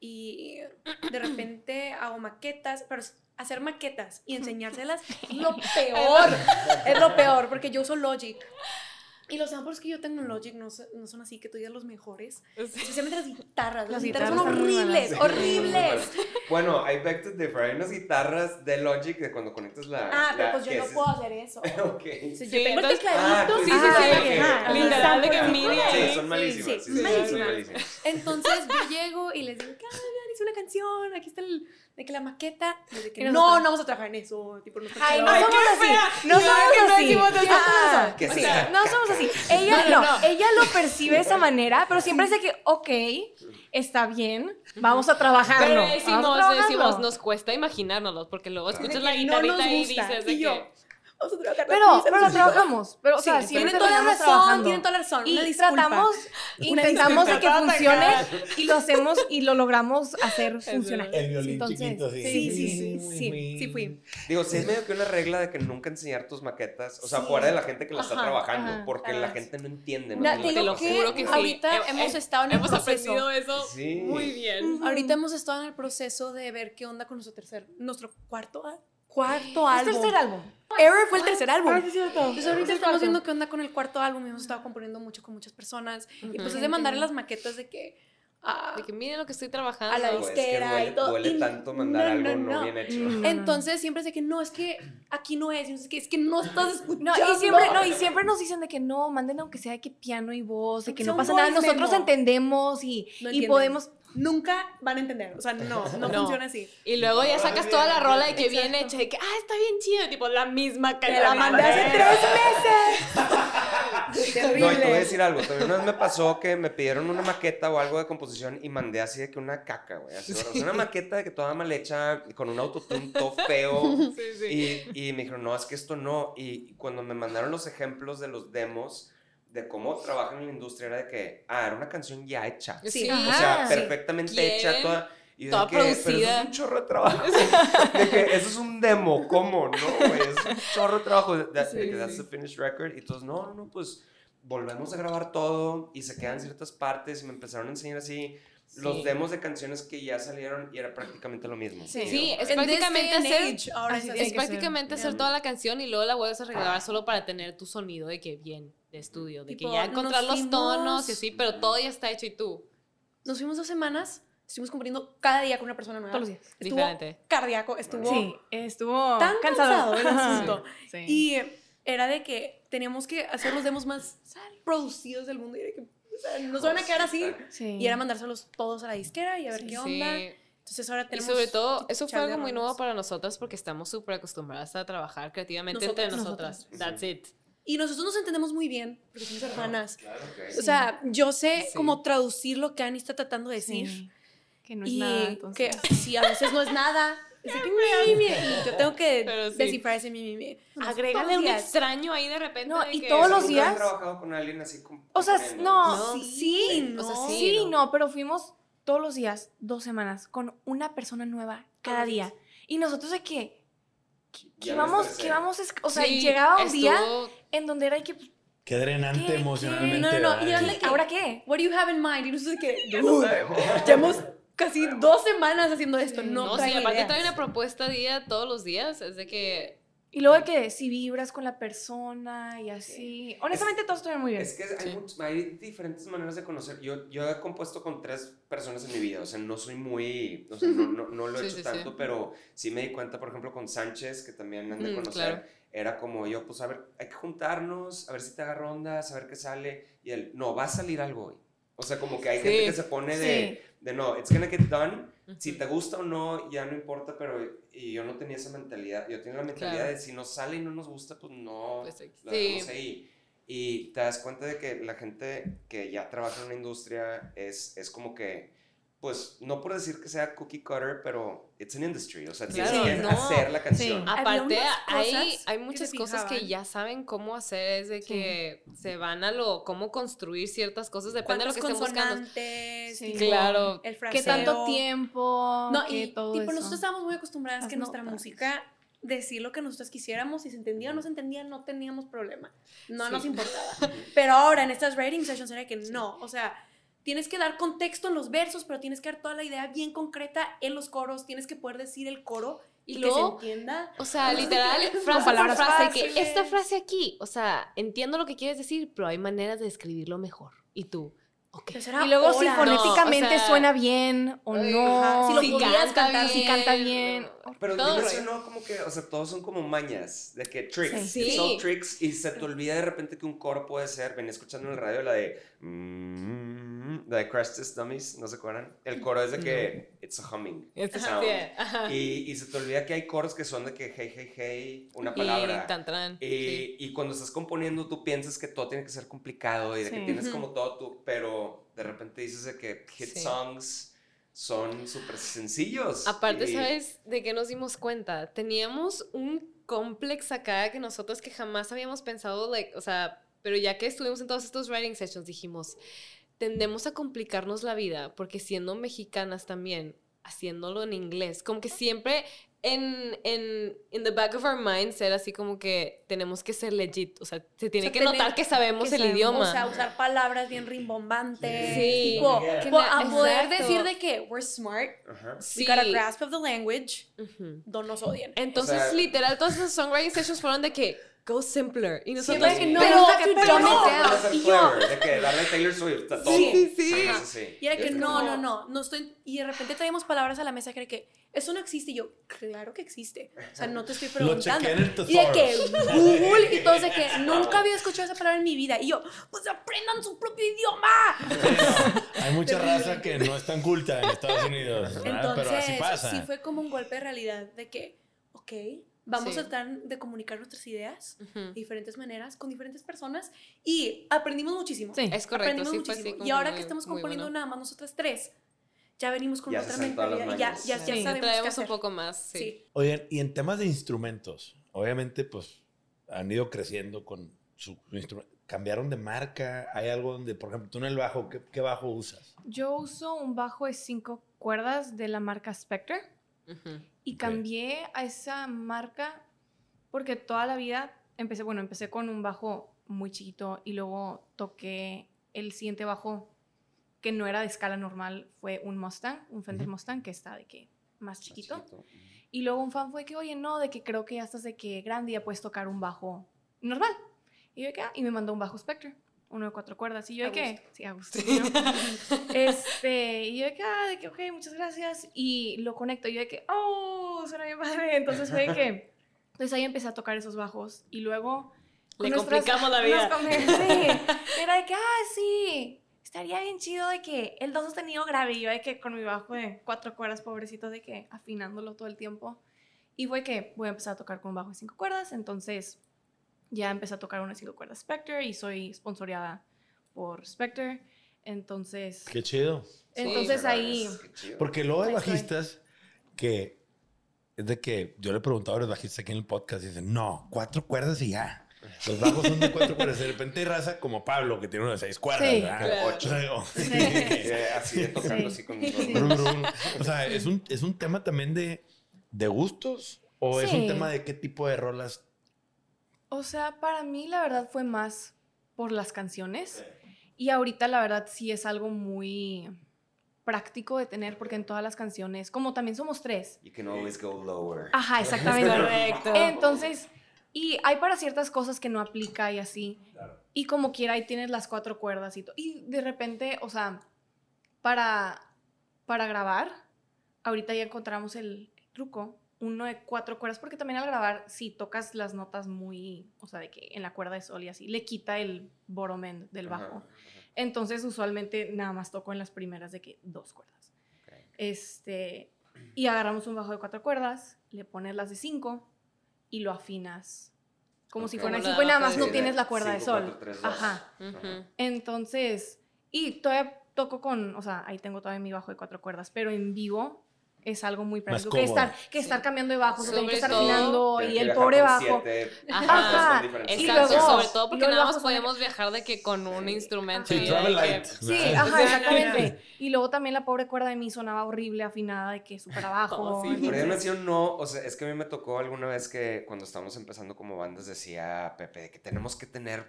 Y de repente hago maquetas, pero hacer maquetas y enseñárselas es lo peor. es lo peor, porque yo uso Logic. Y los samples que yo tengo en Logic no, no son así que tú digas los mejores. Especialmente las guitarras. Las, guitarras, son horribles, horribles. Bueno, hay beg to differ. Hay unas guitarras de Logic de cuando conectas la. Ah, pero pues yo no puedo hacer eso. ok. Si yo tengo el tecladito. sí, sí, sí. Literal de que Miriam. Sí, son malísimas. Sí, son malísimas. Entonces yo llego y les digo, ¿qué? hice una canción, aquí está el de que la maqueta, de que no, no vamos a trabajar en eso, tipo, no Ay, no somos así, no somos así, no somos así, ella no, ella lo percibe de esa manera, pero siempre dice que, ok, está bien, vamos a trabajarlo. Pero decimos, decimos, nos cuesta imaginárnoslo, porque luego escuchas la guitarrita y dices de que pero, pero lo trabajamos. Pero, o sea, tienen toda la razón, tienen toda la razón. Y tratamos, intentamos de que funcione y lo hacemos y lo logramos hacer funcionar. El violín chiquito, sí. Sí, sí, sí, sí, sí, fui. Digo, sí es medio que una regla de que nunca enseñar tus maquetas, o sea, fuera de la gente que la está trabajando, porque la gente no entiende. No, te lo juro que ahorita hemos estado en el proceso. Hemos aprendido eso muy bien. Ahorita hemos estado en el proceso de ver qué onda con nuestro tercer, nuestro cuarto cuarto álbum. Es tercer álbum. Error fue el tercer álbum. Ay, sí, Entonces ahorita estamos viendo qué onda con el cuarto álbum y hemos estado componiendo mucho con muchas personas. Y pues es de mandarle las maquetas de que... de que miren lo que estoy trabajando. A la disquera pues, y todo. Duele tanto mandar algo no, bien hecho. Entonces siempre es de que no, es que aquí no es, es que, es que no estás escuchando. y siempre, no, y siempre nos dicen de que no, manden aunque sea de que piano y voz, de que no pasa nada, nosotros entendemos y, y podemos nunca van a entender. O sea, no, no, funciona así. Y luego ya sacas toda la rola y que viene hecha de que, ah, está bien chido, tipo la misma que la mandé hace tres meses. no, y te voy a decir algo. También una vez me pasó que me pidieron una maqueta o algo de composición y mandé así de que una caca, güey. Así, una maqueta de que toda mal hecha, con un autotune todo feo. Sí, sí. Y, y me dijeron, no, es que esto no. Y cuando me mandaron los ejemplos de los demos, de cómo trabajan en la industria era de que, ah, era una canción ya hecha. Sí. o sea, perfectamente hecha, toda. Y toda que, producida. Pero eso es un chorro de trabajo. de que eso es un demo, ¿cómo? No, güey, es un chorro de trabajo. De, de, que that's the finished record. Y entonces, no, no, no, pues volvemos a grabar todo y se quedan ciertas partes y me empezaron a enseñar así. Los demos de canciones que ya salieron y era prácticamente lo mismo. Sí, sí es prácticamente hacer, ahora es prácticamente hacer toda la canción y luego la vuelves a regrabar solo para tener tu sonido de que bien de estudio, de que ya encontrar los tonos y así, pero todo ya está hecho y tú. Nos fuimos dos semanas, estuvimos cumpliendo cada día con una persona nueva. Todos los días. Estuvo Diferente. cardíaco, estuvo. Sí, estuvo tan cansado, el asunto. Sí. Y era de que teníamos que hacer los demos más producidos del mundo y de que o sea, nos van a quedar así. Y era mandárselos todos a la disquera y a ver qué onda. Entonces ahora tenemos. Y sobre todo, eso fue algo muy nuevo para nosotras porque estamos súper acostumbradas a trabajar creativamente entre nosotras. That's it. Y nosotros nos entendemos muy bien, porque somos hermanas. O sea, yo sé cómo traducir lo que Annie está tratando de decir. Que no es nada. Entonces. Que sí, a veces no es nada. Que mi, mi, y yo tengo que descifrar ese mi, mi, Agrégale un extraño ahí de repente. No, y todos los días. ¿Has trabajado con alguien así como O sea, no, sí, no, o sea, sí, no, pero fuimos todos los días, dos semanas, con una persona nueva cada día. Y nosotros de que, que vamos, que vamos, o sea, llegaba un día en donde era que... Qué drenante emocionalmente. No, no, no. Y ¿ahora qué? What do you have in mind? Y nosotros que, llevamos casi dos semanas haciendo esto. No, no sí, aparte trae una propuesta día todos los días. Es de que y luego de que si vibras con la persona y así. Honestamente, todos estuvieron muy bien. Es que hay, hay, diferentes maneras de conocer. Yo, yo he compuesto con tres personas en mi vida. O sea, no soy muy. O sea, no, no, no lo he hecho tanto, pero sí me di cuenta, por ejemplo, con Sánchez, que también han de mm, conocer. Era como yo, pues a ver, hay que juntarnos, a ver si te agarra onda, a ver qué sale. Y él, no, va a salir algo hoy. O sea, como que hay gente que se pone de, de no, it's gonna get done. Si te gusta o no, ya no importa, pero y yo no tenía esa mentalidad. Yo tenía la mentalidad de si nos sale y no nos gusta, pues no, pues, la dejamos ahí. Y te das cuenta de que la gente que ya trabaja en una industria es, es como que pues no por decir que sea cookie cutter, pero it's an industry, o sea, tienes que hacer la canción. Aparte, hay, hay muchas cosas que ya saben cómo hacer, es de que se van a lo, cómo construir ciertas cosas, depende de lo que estén buscando. Sí. Claro. El ¿Qué tanto tiempo? No, y todo tipo, nosotros estábamos muy acostumbradas a que nuestra música decir lo que nosotros quisiéramos, si se entendía o no se entendía, no teníamos problema, no nos importaba. Pero ahora en estas writing sessions era que no, o sea, tienes que dar contexto en los versos, pero tienes que dar toda la idea bien concreta en los coros, tienes que poder decir el coro y, que se entienda. O sea, literal, frase por frase, que esta frase aquí, o sea, entiendo lo que quieres decir, pero hay maneras de escribirlo mejor. Y tú, Okay. Y luego si fonéticamente suena bien o no. Si lo cantar, bien, si canta bien. Pero todo eso no como que, o sea, todos son como mañas, de que tricks. Son tricks y se te olvida de repente que un coro puede ser, venía escuchando en el radio la de... Mm, la de Crash Test Dummies, ¿no se acuerdan? El coro es de que it's a humming. Y, y, se te olvida que hay coros que son de que hey, hey, hey, una palabra. Y, y, cuando estás componiendo tú piensas que todo tiene que ser complicado y de que tienes como todo tú, pero de repente dices de que hit songs son súper sencillos. Aparte, ¿sabes de qué nos dimos cuenta? Teníamos un complex acá que nosotros que jamás habíamos pensado, like, o sea, pero ya que estuvimos en todos estos writing sessions, dijimos, tendemos a complicarnos la vida porque siendo mexicanas también, haciéndolo en inglés, como que siempre en, en in the back of our minds ser así como que tenemos que ser legit, o sea, se tiene que notar que sabemos el idioma. O sea, usar palabras bien rimbombantes. Sí. Tipo, a poder decir de que we're smart, we got a grasp of the language, no nos odien. Entonces, literal, todas esas songwriting sessions fueron de que go simpler. Y nosotros, que no, pero, que pero no. Y yo, de que darle Taylor Swift a todo. Sí, sí, sí. Y era que no, no, no, no estoy, y de repente traíamos palabras a la mesa que era que eso no existe. Y yo, claro que existe. O sea, no te estoy preguntando. y de que Google y todo, de que nunca había escuchado esa palabra en mi vida. Y yo, pues aprendan su propio idioma. Hay mucha raza que no es tan culta en Estados Unidos. Entonces, pero así pasa. sí fue como un golpe de realidad de que, ok, Vamos a tratar de comunicar nuestras ideas de diferentes maneras, con diferentes personas y aprendimos muchísimo. Sí, es correcto. Aprendimos muchísimo. y ahora que estamos componiendo nada más nosotras tres, ya venimos con otra mentalidad y ya, ya, ya sabemos traemos un poco más. Sí. Oigan, y en temas de instrumentos, obviamente, pues han ido creciendo con su, instrumento. ¿Cambiaron de marca? ¿Hay algo donde, por ejemplo, tú en el bajo, ¿qué, qué bajo usas? Yo uso un bajo de cinco cuerdas de la marca Spectre. Y cambié a esa marca porque toda la vida empecé, bueno, empecé con un bajo muy chiquito y luego toqué el siguiente bajo que no era de escala normal, fue un Mustang, un Fender Mustang que está de que más chiquito. Y luego un fan fue que, oye, no, de que creo que ya estás de que grande ya puedes tocar un bajo normal. Y yo ah", y me mandó un bajo Spectre uno de cuatro cuerdas. Y yo de que, sí, a este, y yo de que, ah, de que, ok, muchas gracias. Y lo conecto. Y yo de que, oh, suena bien padre. Entonces fue de que, entonces ahí empecé a tocar esos bajos. Y luego... Le complicamos la vida. Sí, era de que, ah, sí, estaría bien chido de que el do sostenido grave. Y yo de que con mi bajo de cuatro cuerdas, pobrecito, de que afinándolo todo el tiempo. Y fue que voy a empezar a tocar con bajo de cinco cuerdas. Entonces ya empecé a tocar una cinco cuerdas Spectre y soy sponsoreada por Spectre. Entonces. Qué chido. Entonces ahí. Porque luego hay bajistas que. Es de que yo le he preguntado a los bajistas aquí en el podcast y dicen, no, cuatro cuerdas y ya. Los bajos son de cuatro cuerdas. De repente hay raza como Pablo, que tiene una de seis cuerdas. Sí, Ocho. Sí. así de tocando así con O sea, ¿es un, es un tema también de, de gustos o es un tema de qué tipo de rolas o sea, para mí la verdad fue más por las canciones. Y ahorita la verdad sí es algo muy práctico de tener porque en todas las canciones, como también somos tres. You can always go lower. Ajá, exactamente. Correcto. Entonces, y hay para ciertas cosas que no aplica y así. Y como quiera, ahí tienes las cuatro cuerdas y todo. Y de repente, o sea, para, para grabar, ahorita ya encontramos el truco uno de cuatro cuerdas, porque también al grabar, si tocas las notas muy, o sea, de que en la cuerda de sol y así, le quita el boromen del bajo. ajá. Entonces, usualmente nada más toco en las primeras de que dos cuerdas. Este, y agarramos un bajo de cuatro cuerdas, le pones las de cinco y lo afinas. Como si fuera de cinco y nada más no tienes la cuerda de sol. cuatro, tres, dos. Ajá. Entonces, y todavía toco con, o sea, ahí tengo todavía mi bajo de cuatro cuerdas, pero en vivo es algo muy práctico. Que estar, que estar cambiando de bajos, o tener que Sobre estar afinando y el pobre bajo. Ajá. Exacto, luego- sobre todo porque nada más bajo podemos viajar de que con un instrumento. Sí, travel que- light. Sí, Ajá. exactamente. Y luego también la pobre cuerda de mí sonaba horrible, afinada, de que súper abajo. Oh, sí, Pero yo entonces- nací no, o sea, es que a mí me tocó alguna vez que cuando estábamos empezando como bandas decía Pepe que tenemos que tener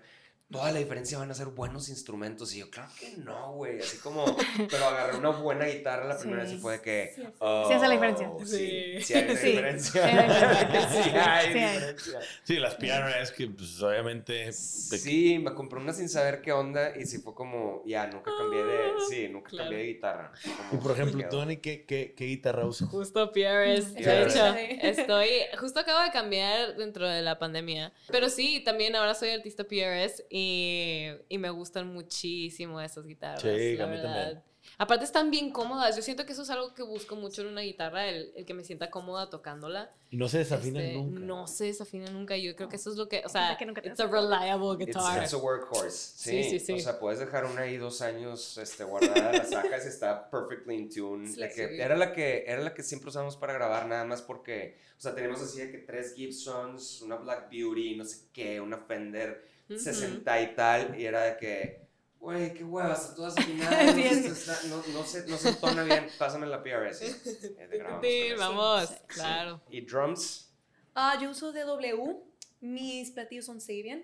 toda la diferencia van a ser buenos instrumentos y yo claro que no, güey, así como pero agarré una buena guitarra la primera vez y Sí. fue de que Sí, oh, Sí hace la diferencia. Sí, Sí. sí hay Sí, diferencia. sí hay diferencia. Sí Sí. Sí, las piano es que, pues, obviamente. Sí, me compré una sin saber qué onda y sí fue como, ya, nunca cambié de, sí, nunca Claro. cambié de guitarra. Y por ejemplo, Dani, ¿qué, qué, qué guitarra usas? Justo PRS. De hecho, estoy. Justo acabo de cambiar dentro de la pandemia. Pero sí, también ahora soy artista PRS y, y me gustan muchísimo esas guitarras. Sí, la a mí verdad. también. Aparte están bien cómodas. Yo siento que eso es algo que busco mucho en una guitarra, el, el que me sienta cómoda tocándola. Y no se desafinan Este, nunca. No se desafina nunca. Yo creo que eso es lo que, o sea, que nunca te it's a reliable It's, guitar. it's a workhorse. Sí, Sí, sí, sí. O sea, puedes dejar una ahí dos años este, guardada, la sacas y está perfectly in tune. Sí, La que- sí. Era, la que, era la que siempre usamos para grabar, nada más porque, o sea, teníamos así de que tres Gibsons, una Black Beauty, no sé qué, una Fender Ujú. 60 y tal, y era de que, güey, qué huevas, están todas afinadas, Sí. esto está- no, no, se, no se entona bien, pásame la PRS. y, eh, Sí, vamos, Sí. claro. Y drums, Ah, yo uso DW. Mis platillos son Sabian.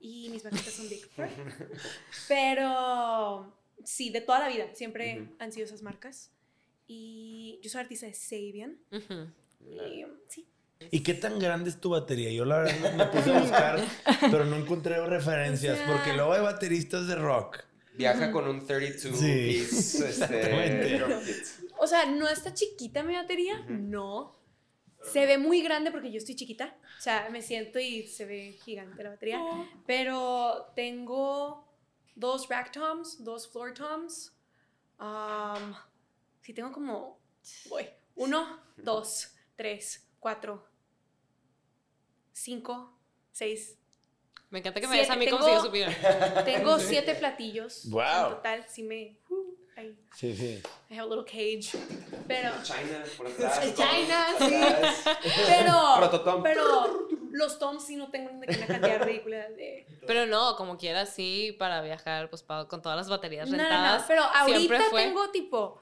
Y mis baquetas son Bigford. Pero sí, de toda la vida. Siempre Ujú. han sido esas marcas. Y yo soy artista de Sabian. Ujú. Y sí. ¿Y qué tan grande es tu batería? Yo la verdad me puse a buscar, pero no encontré referencias, O sea- porque luego hay bateristas de rock. viaja con un 32 Sí. piece este. O sea, no está chiquita mi batería. No. Se ve muy grande porque yo estoy chiquita. O sea, me siento y se ve gigante la batería. Pero tengo dos rack toms, dos floor toms. Um, sí, tengo como. Voy. Uno, dos, tres, cuatro, cinco, seis. Me encanta que me Siete, des a mí como tengo- si yo supiera. Tengo siete platillos. Wow. En total, sí me. uh, I, Sí, sí. I have a little cage. Pero. China por atrás. China, sí. Pero. Prototom. Pero los toms sí no tengo una cantidad ridícula de. Pero no, como quiera, sí, para viajar, pues pa- con todas las baterías No, no, no, rentadas. pero ahorita fue- tengo tipo.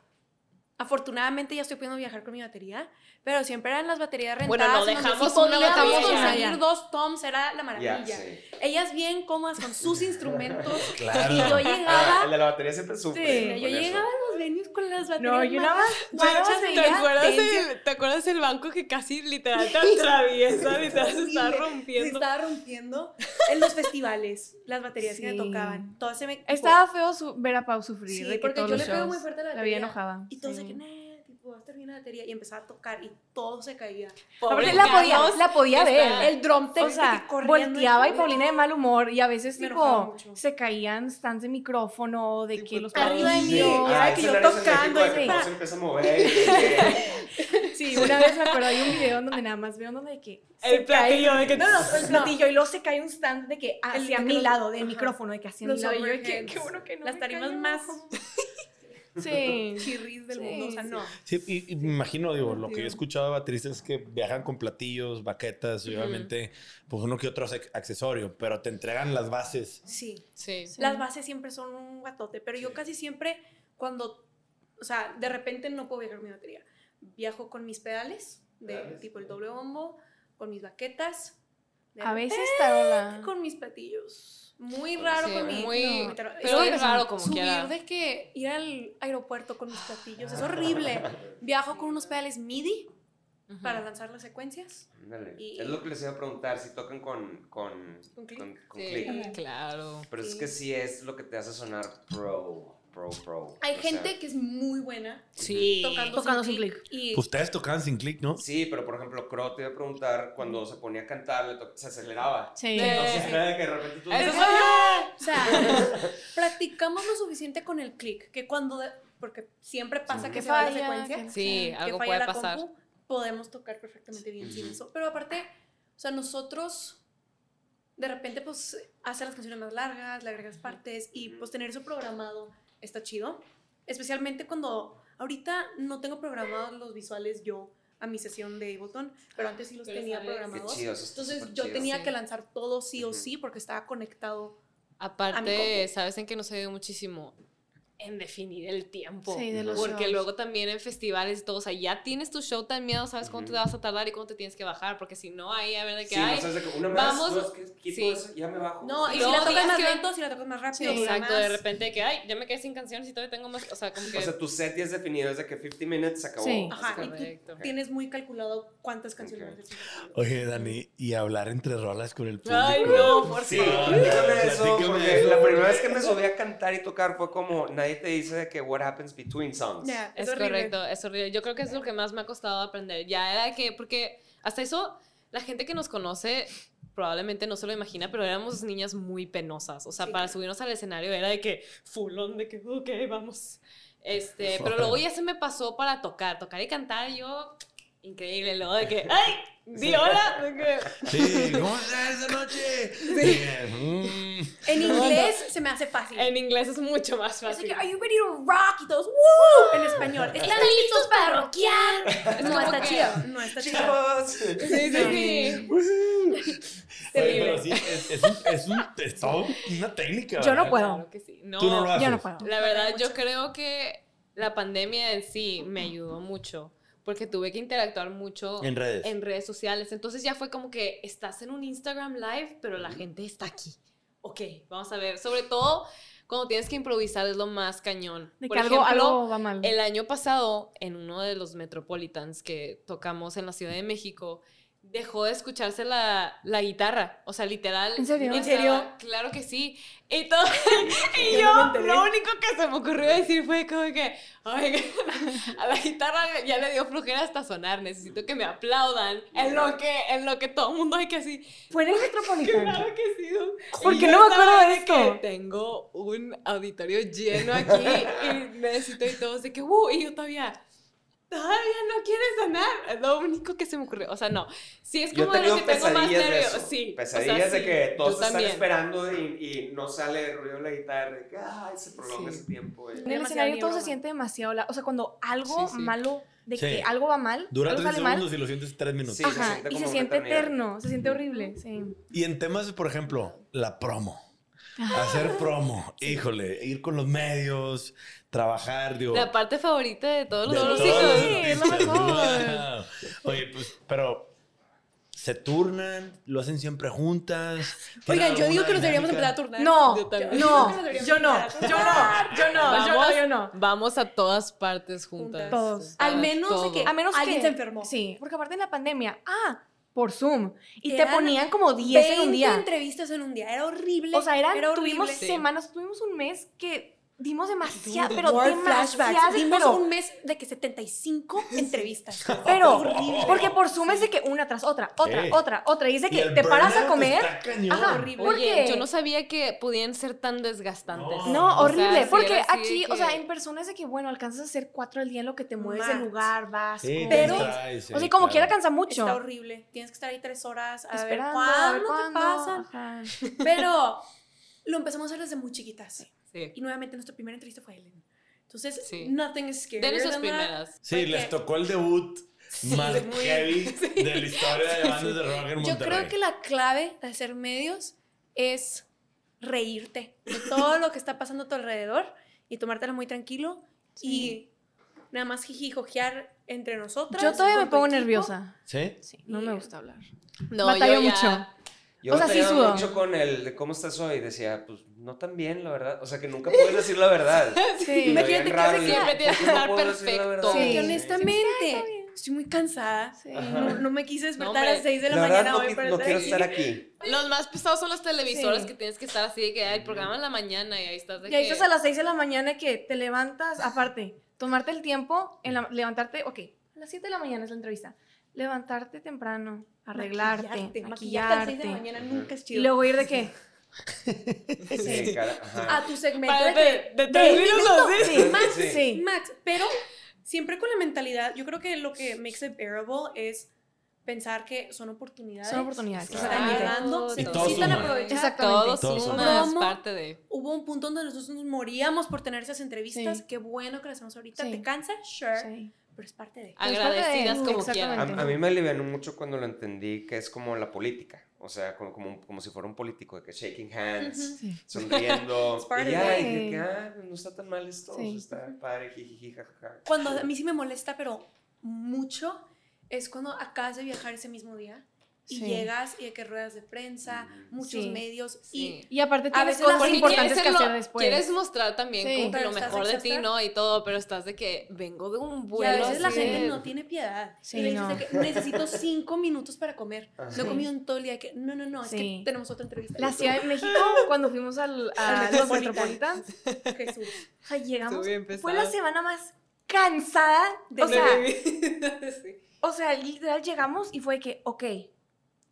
Afortunadamente ya estoy pudiendo viajar con mi batería, pero siempre eran las baterías rentadas. Bueno, no dejamos sí una batería conseguir dos toms, era la maravilla. sí. Ellas bien cómodas con sus instrumentos. Claro. Y yo Ah, el llegaba. de la batería siempre sufre. Sí, yo eso. llegaba a los venues con las baterías. No, yo nada más. ¿Te acuerdas, el, ¿Te acuerdas el banco que casi literal te atraviesa? Literal se está Horrible. Se rompiendo. estaba rompiendo. En los festivales, las baterías que Sí. me tocaban. Todas se me. Estaba feo su- ver a Pau sufrir. Sí, de que porque todos yo le pego muy fuerte a la La veía batería. enojada. Y sí. Que, nah, tipo, va a estar bien la batería. Y empezaba a tocar y todo se caía. Pobre la podía, la podía está- ver. El drum tech O sea, volteaba y. Paulina de mal humor y a veces tipo se caían stands de micrófono, de Tipo que los Arriba de Sí. mí, Ah, que yo tocando. Se empieza a mover. Sí, una vez me acuerdo hay un video donde nada más veo donde de que El se platillo cae, de que- no, no, el platillo y luego se cae un stand de que hacia mi lado del micrófono, de que hacia mi lado y yo de que overheads. qué bueno que no Las tarimas más Sí. chirris del Sí, mundo. O sea, sí. no. Sí, y, y me imagino, digo, lo que yo he escuchado de bateristas es que viajan con platillos, baquetas, y obviamente, pues uno que otro ac- accesorio, pero te entregan las bases. Sí. Sí. Las bases siempre son un guatote, pero yo casi siempre cuando, o sea, de repente no puedo viajar con mi batería. Viajo con mis pedales, de Pedales. tipo el doble bombo, con mis baquetas. de A veces tarola. con mis platillos. Muy raro Sí, con mi... muy- no, pero es raro como subir quiera. de que ir al aeropuerto con mis platillos es horrible. Viajo con unos pedales MIDI Ujú. para lanzar las secuencias. Y- Es lo que les iba a preguntar, si tocan con, con, Con click. con- con Sí, click. claro. Pero es que sí es lo que te hace sonar pro. Pro, pro. Hay O gente sea, que es muy buena Sí. tocando, Tocando sin sin clic. Y Ustedes tocaban sin clic, ¿no? Sí, pero por ejemplo, Crow te iba a preguntar, cuando se ponía a cantar, se aceleraba. Sí. Entonces era de que de repente tú... Eso soy O sea, practicamos lo suficiente con el click, que cuando, de- porque siempre pasa Sí. que Que se va la falla, secuencia, que- Sí, que algo falla puede la pasar. compu, podemos tocar perfectamente bien sin eso. Pero aparte, o sea, nosotros de repente pues hacer las canciones más largas, le agregas partes y pues tener eso programado está chido. Especialmente cuando ahorita no tengo programados los visuales yo a mi sesión de Ableton, pero antes sí los Pero tenía sale- programados. chido, Entonces yo chido. tenía Sí. que lanzar todo sí o Ujú. sí porque estaba conectado. Aparte. ¿sabes en qué nos ayudó muchísimo? En definir el tiempo. Sí, de los Porque shows. luego también en festivales y todo, o sea, ya tienes tu show tan miedo, sabes cuánto te vas a tardar y cuánto te tienes que bajar, porque si no, ahí a ver de qué Sí, hay. no sabes de que una más, vamos- dos, sí. eso, ya me bajo. No, y, Y si luego la tocas más que- lento, si la tocas más rápido, Sí, Exacto, de repente que, ay, ya me quedé sin canciones y todavía tengo más, o sea, como que... O sea, tu set ya es definido, es de que 50 minutes se acabó. Sí. Ajá, y tienes muy calculado cuántas canciones. Oye, Dani, y hablar entre rolas con el público. Ay, no, por Sí, favor. platícame eso, porque eso, la primera vez que me subí a cantar y tocar fue como, nadie te dice de que what happens between songs. Ya, Es, horrible. correcto, es horrible. Yo creo que es lo que más me ha costado aprender. Ya era que, porque hasta eso, la gente que nos conoce probablemente no se lo imagina, pero éramos niñas muy penosas. O sea, Sí, para subirnos al escenario era de que fulón, de que, ok, vamos. Este, pero luego ya se me pasó para tocar, tocar y cantar, yo, increíble, luego de que, ay, di hola, Sí, ¿cómo estás esa noche? Sí. Mm. En inglés se me hace fácil. en inglés es mucho más Así fácil. que, are you ready to rock? Y todos, ¡woo! En español. ¿Están listos para rockear? No está que- chido. No está chido. Chicos. Sí, sí, sí. Oye, pero sí, es, es, un, es, un, es todo una técnica. Yo no puedo. Claro que sí. No, Tú no lo haces. Yo no puedo. La verdad, yo creo que la pandemia en sí me ayudó mucho porque tuve que interactuar mucho En redes. en redes sociales. Entonces ya fue como que estás en un Instagram live, pero la gente está aquí. Ok, vamos a ver. Sobre todo cuando tienes que improvisar es lo más cañón. De Por que algo, ejemplo, algo va mal. el año pasado, en uno de los Metropolitans que tocamos en la Ciudad de México, dejó de escucharse la, la guitarra. O sea, literal. ¿En serio? no ¿En serio? Claro que sí. Y, todo, y Yo lo único que se me ocurrió decir fue como que, "Ay, a la guitarra ya le dio flojera hasta sonar. Necesito que me aplaudan en lo que, en lo que todo el mundo hay que así. Fue en el Metropolitano. Claro que sí. ¿no? ¿Por Y qué yo no me acuerdo de que esto? tengo un auditorio lleno aquí y necesito y todos de que, uh, y yo todavía, todavía no quiere sonar. Es lo único que se me ocurrió. O sea, no. Sí, es Yo como de tenido lo que tengo más pesadillas de nervios. Sí. o sea, Pesadillas de sí, que yo todos están esperando y, y no sale el ruido de la guitarra. De que, ay, se prolonga Sí. ese tiempo. güey. En el escenario todo se siente demasiado. la- O sea, cuando algo Sí, sí. malo, de Sí. que algo va mal, Dura algo tres sale mal. segundos y lo sientes tres minutos. Sí, se Ajá, siente y se siente eterno, se siente horrible, sí. Y en temas, por ejemplo, la promo. Hacer promo, híjole, ir con los medios, trabajar, digo. La parte favorita de todos de los todos músicos. los Sí, es lo artistas. mejor. Wow. Oye, pues, pero se turnan, lo hacen siempre juntas. ¿Tienen Oigan, yo digo que nos deberíamos empezar a turnar. No, Yo no, yo no, yo no, yo no, yo Vamos, no, yo no. Vamos a todas partes juntas. Juntas. Todos. Al menos de todo. que A menos alguien que se enfermó. Sí, porque aparte en la pandemia, ah, por Zoom y te ponían como 10 en un 20 día. entrevistas en un día. Era horrible. O sea, eran, era tuvimos horrible. semanas, tuvimos un mes que dimos demasiado, pero demasiadas, flashbacks. Dimos pero, un mes de que 75 entrevistas. pero, Horrible. porque por Zoom es de que una tras otra, otra, otra, otra, y es de que te paras a comer. Ajá, horrible. yo no sabía que podían ser tan desgastantes. No. No, O sea, horrible, sí porque aquí, o sea, en persona es de que, bueno, alcanzas a hacer cuatro al día en lo que te mueves del lugar, vas, Sí, comes. Pero- sí, o sea, como claro. quiera cansa mucho. Está horrible. Tienes que estar ahí tres horas a Esperando, ver a ver cuándo te pasan. ajá. Pero lo empezamos a hacer desde muy chiquitas. Sí. Y nuevamente nuestra primera entrevista fue Ellen. Entonces, Sí. nothing is scary. De esas primeras. Sí, les tocó el debut más muy- heavy de la historia de bandas de rock en Yo Monterrey. creo que la clave de hacer medios es reírte de todo lo que está pasando a tu alrededor y tomártelo muy tranquilo y nada más jiji jojear entre nosotras. Yo todavía me pongo equipo. nerviosa. ¿Sí? Sí, no me gusta hablar. No, Batallo yo ya- mucho. Yo O sea, sí mucho con el de cómo estás hoy. Decía, pues no tan bien, la verdad. O sea, que nunca puedes decir la verdad. Sí. Imagínate que siempre tienes ¿por que qué no estar puedo decir la perfecto. verdad? Sí. Que honestamente, estoy muy cansada. Sí. No, no me quise despertar hombre. a las 6 de la, La verdad, mañana no, hoy qui- para no estar quiero aquí. estar aquí. Los más pesados son los televisores Sí. que tienes que estar así de que hay el programa en la mañana y ahí estás de Y ahí que... estás a las 6 de la mañana que te levantas, aparte, tomarte el tiempo, en la- levantarte, ok, a las 7 de la mañana es la entrevista. Levantarte temprano, arreglarte, Maquillarte, maquillarte. maquillarte a las 6 de la mañana nunca es y chido. luego ir de qué? Sí, cara, ajá. a tu segmento Para de, de- de minutos, minutos, sí. Max, Sí. Sí. Max, pero siempre con la mentalidad, yo creo que lo que makes it bearable es pensar que son oportunidades. Son oportunidades. que Claro. están Exactamente. llegando, se Y necesitan aprovechar. Exactamente. Todo Todo suma, suma. es parte de... Hubo un punto donde nosotros nos moríamos por tener esas entrevistas. Sí. Qué bueno que las hacemos ahorita. Sí. ¿Te cansa? Sure. Sí. Pero es parte de. es parte de- Agradecidas como quieran. A, a mí me alivianó mucho cuando lo entendí que es como la política. O sea, como, como, como si fuera un político, de que shaking hands. Sí. sonriendo. Y ya, y de que, ah, no está tan mal esto, Sí. está padre, jajaja. Cuando a mí sí me molesta, pero mucho, es cuando acabas de viajar ese mismo día y Sí. llegas y de que ruedas de prensa, Mm. muchos Sí. medios Sí. Y aparte A tienes veces cosas importantes que lo- hacer después. Quieres mostrar también Sí. como que lo mejor de ti. ¿no? Y todo, pero estás de que vengo de un y vuelo. a veces la gente no tiene piedad. Sí, y le dices no. de que necesito cinco minutos para comer. Ajá. No he comido en todo el día. que, no, no, no, es Sí. que tenemos otra entrevista. La Ciudad de México, cuando fuimos al, a los Metropolitan. Metropolitans, Jesús. sea, llegamos, fue la semana más cansada, De o mi sea, Sí. o sea, literal llegamos y fue que, ok,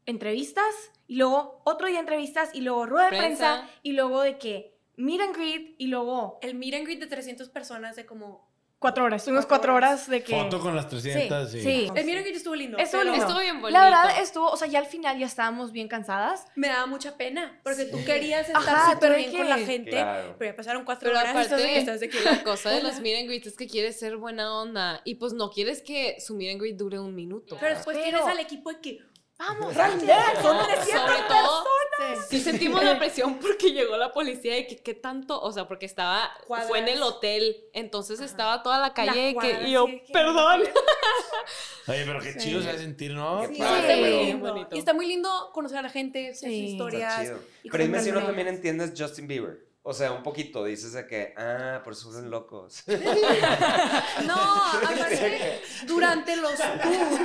entrevistas, y luego otro día entrevistas, y luego rueda de prensa, Prensa. y luego de que meet and greet, y luego El meet and greet de 300 personas de como... cuatro horas, estuvimos Cuatro cuatro horas. horas de que... Foto con las 300 Sí, y... sí. El meet and greet estuvo lindo. Estuvo lindo. Estuvo bien bonito. La verdad estuvo, o sea, ya al final ya estábamos bien cansadas. Me daba mucha pena porque tú querías estar súper bien que- con la gente. Claro. Pero ya pasaron cuatro Pero horas y estás de que aparte, estás de que... la cosa de los meet and greets es que quieres ser buena onda y pues no quieres que su meet and greet dure un minuto. Pero después Pero- tienes al equipo de que... Vamos, Randy, son No, 300 sobre todo, personas. sí sentimos la presión porque llegó la policía y que qué tanto, o sea, porque estaba, Cuadras. fue en el hotel, entonces estaba toda la calle La y que, y yo, sí, perdón. Oye, pero qué Sí. chido se va a sentir, ¿no? Qué Sí, padre. está muy Sí. lindo. Bonito. Y está muy lindo conocer a la gente, sus Sí. historias. Está chido. y Pero dime si no también entiendes Justin Bieber. O sea, un poquito, dices de que, ah, por eso son locos. No, aparte, durante los tours,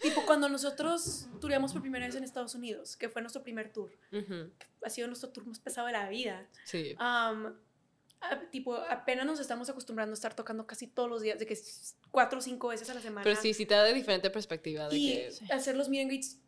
tipo cuando nosotros tureamos por primera vez en Estados Unidos, que fue nuestro primer tour, Ujú, ha sido nuestro tour más pesado de la vida. Sí. Am, a- tipo, apenas nos estamos acostumbrando a estar tocando casi todos los días, de que cuatro o cinco veces a la semana. Pero sí, sí te da de diferente perspectiva de y que... hacer los meet and greets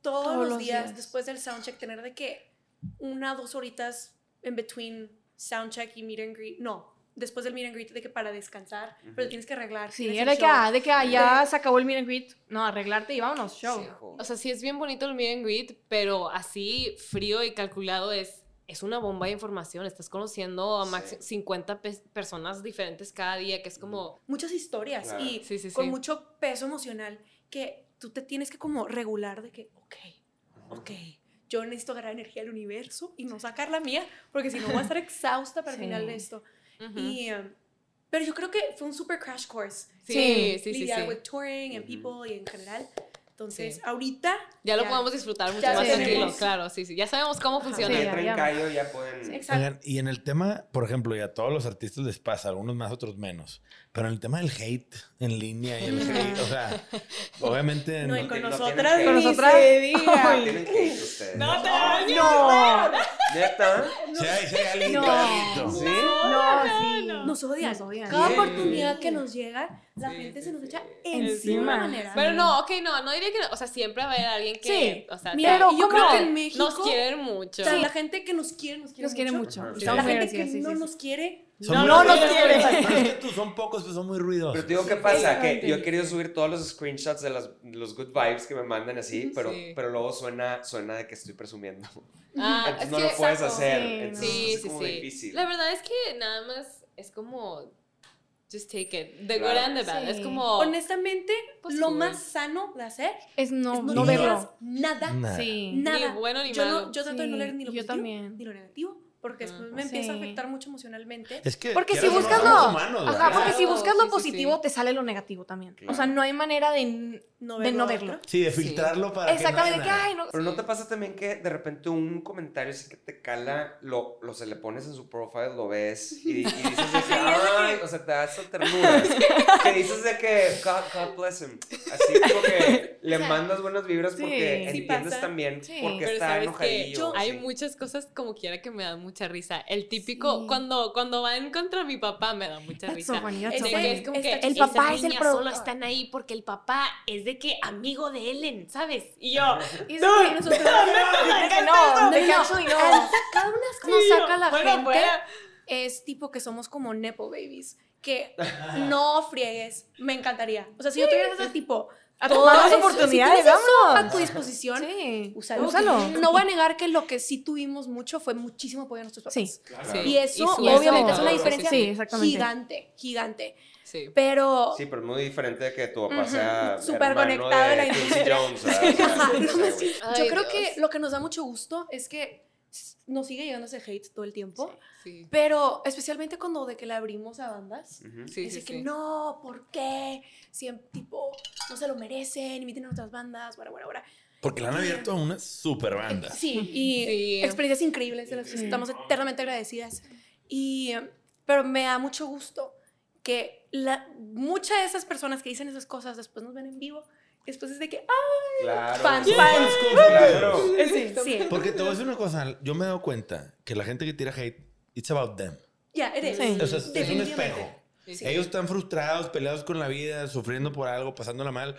todos, Todos los, los días, días. después del soundcheck, tener de que una dos horitas en between soundcheck y meet and greet. No, después del meet and greet de que para descansar, pero tienes que arreglar. Sí, era que, ah, de que ah, ya se acabó el meet and greet. No, arreglarte y vámonos, show. Sí. O sea, sí es bien bonito el meet and greet, pero así frío y calculado es, es una bomba de información. Estás conociendo a Sí. 50 pe- personas diferentes cada día, que es como... Muchas historias Claro. y Sí, sí, con mucho peso emocional que tú te tienes que como regular de que, ok, ok, yo necesito agarrar energía del universo y no sacar la mía, porque si no voy a estar exhausta para el Sí. final de esto. Ujú. Y, um, pero yo creo que fue un super crash course. Sí, Sí. sí, sí, lidiar sí. with touring and people y en general. Entonces, Sí. ahorita Ya lo podemos disfrutar mucho Ya más tranquilo, claro, sí, sí. Ya sabemos cómo funciona. Sí, ya ya. callo, ya pueden... Oigan, y en el tema, por ejemplo, y a todos los artistas les pasa, algunos más, otros menos, pero en el tema del hate en línea y el hate, o sea, obviamente... No, y no- con no nosotras, Con nosotras-. Tienen hate ustedes. No te No, ¿Neta? Sí hay, sí hay alguien No. clarito. ¿Sí? no, sí. Nos odian. Nos odian. Cada Sí. oportunidad que nos llega, la Sí, gente sí, se nos sí. echa Encima. encima. de manera. Pero no, ok, no, no diría que no. O sea, siempre va a haber alguien que. Sí. O sea, Mira, y yo creo que en México nos quieren mucho. O sea, la gente que nos quiere, nos quiere Nos quiere mucho. La gente que no sí, sí. nos quiere, Son No, no nos quiere. Pero es que tú son pocos, pero son muy ruidosos. Pero te digo, ¿qué pasa? Que yo he querido subir todos los screenshots de los, los good vibes que me mandan así, pero, Sí. pero luego suena, suena de que estoy presumiendo. Ah, Entonces es no que- lo puedes exacto. hacer. Sí, entonces Sí, es sí, como sí. difícil. La verdad es que nada más es como. Just take it. The good Claro. and the bad. Sí. Es como. honestamente, Pues lo cool. más sano de hacer Es no, es no, no verlo. nada, Nada. Sí. nada. Ni bueno ni yo malo. No, yo trato de no Sí, leer ni lo yo positivo también. ni lo negativo, porque después me empieza a Sí. afectar mucho emocionalmente. Es que. Porque si buscas lo- humanos, Ajá, porque si buscas sí, lo sí, positivo, sí. te sale lo negativo también. O sea, no hay manera de, No de verlo no adentro. verlo. Sí, de Sí. filtrarlo para. Exactamente, que que, no haya ay, no. Pero no te pasa también que de repente un comentario así que te cala, lo, lo se le pones en su profile, lo ves y, y dices de que, ay, o sea, te da esa ternura. que dices de que, God, God bless him. Así como que le mandas buenas vibras Sí. porque Sí entiendes pasa. también Sí. por qué Pero está enojadillo. hay sí. muchas cosas como quiera que me dan mucha risa. El típico, Sí. cuando, cuando van contra mi papá me da mucha That's so risa. funny, that's De so funny. es como que El papá es el niñas solo están ahí porque el papá es de que amigo de Ellen, ¿sabes? Y yo, Y es No, no, actually no. Cada una yo, saca la bueno, gente fuera. es tipo que somos como nepo babies. Que no friegues. Me encantaría. O sea, si yo tuviera ese tipo. A tomar las oportunidades, si vámonos. a tu disposición. Sí, Úsalo. úsalo. No voy a negar que lo que sí tuvimos mucho fue muchísimo apoyo de nuestros papás. Sí. Sí. Y eso, su- obviamente, eso, es una diferencia sí, gigante, gigante. Sí. Pero Sí, pero es muy diferente de que tu papá Ujú, sea súper conectado de a la industria. Jones. O sea, no, sí, güey. Ay, yo creo Dios. que lo que nos da mucho gusto es que nos sigue llegando ese hate todo el tiempo. Sí. Pero especialmente cuando de que le abrimos a bandas. Sí, Dice sí, que sí. no, ¿por qué? Siempre, tipo, no se lo merecen, imiten a otras bandas, bueno, bueno, bueno. Porque le han abierto a una super banda. Sí, y Sí. experiencias increíbles, de las que estamos eternamente agradecidas. Y, eh, pero me da mucho gusto que la, muchas de esas personas que dicen esas cosas después nos ven en vivo. Después es de que, ¡ah! Claro. Fans, Sí, fans. Claro. Sí, sí. Porque te voy a decir una cosa. Yo me he dado cuenta que la gente que tira hate, it's about them. Ya, eres. Sí. O sea, es un espejo. Ellos están frustrados, peleados con la vida, sufriendo por algo, pasándola mal.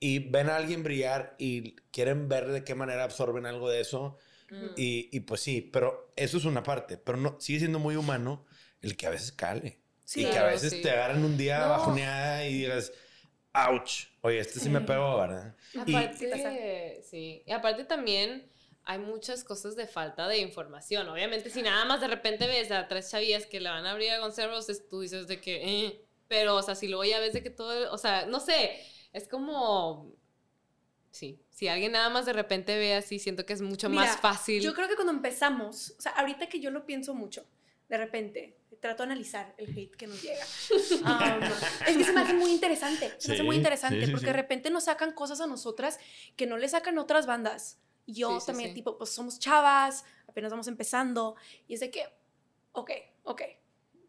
Y ven a alguien brillar y quieren ver de qué manera absorben algo de eso. Mm. Y, y pues sí, pero eso es una parte. Pero no, sigue siendo muy humano el que a veces cale. Sí. y que a veces sí. te agarran un día No. bajoneada y digas, ouch. Oye, este sí, me pegó, ¿verdad? Y- Aparte, sí. Y aparte también hay muchas cosas de falta de información. Obviamente, si nada más de repente ves a tres chavillas que le van a abrir a Roses, tú dices de que, eh. Pero, o sea, si luego ya ves de que todo, o sea, no sé, es como... Sí, si alguien nada más de repente ve así, siento que es mucho Mira, más fácil. Yo creo que cuando empezamos, o sea, ahorita que yo lo pienso mucho, de repente trato de analizar el hate que nos llega. Um, es que se me hace muy interesante, se me hace muy interesante, sí, sí, porque sí. de repente nos sacan cosas a nosotras que no le sacan otras bandas. Yo Sí, sí, también, sí. tipo, pues somos chavas, apenas vamos empezando, y es de que, ok, ok,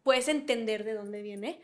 puedes entender de dónde viene,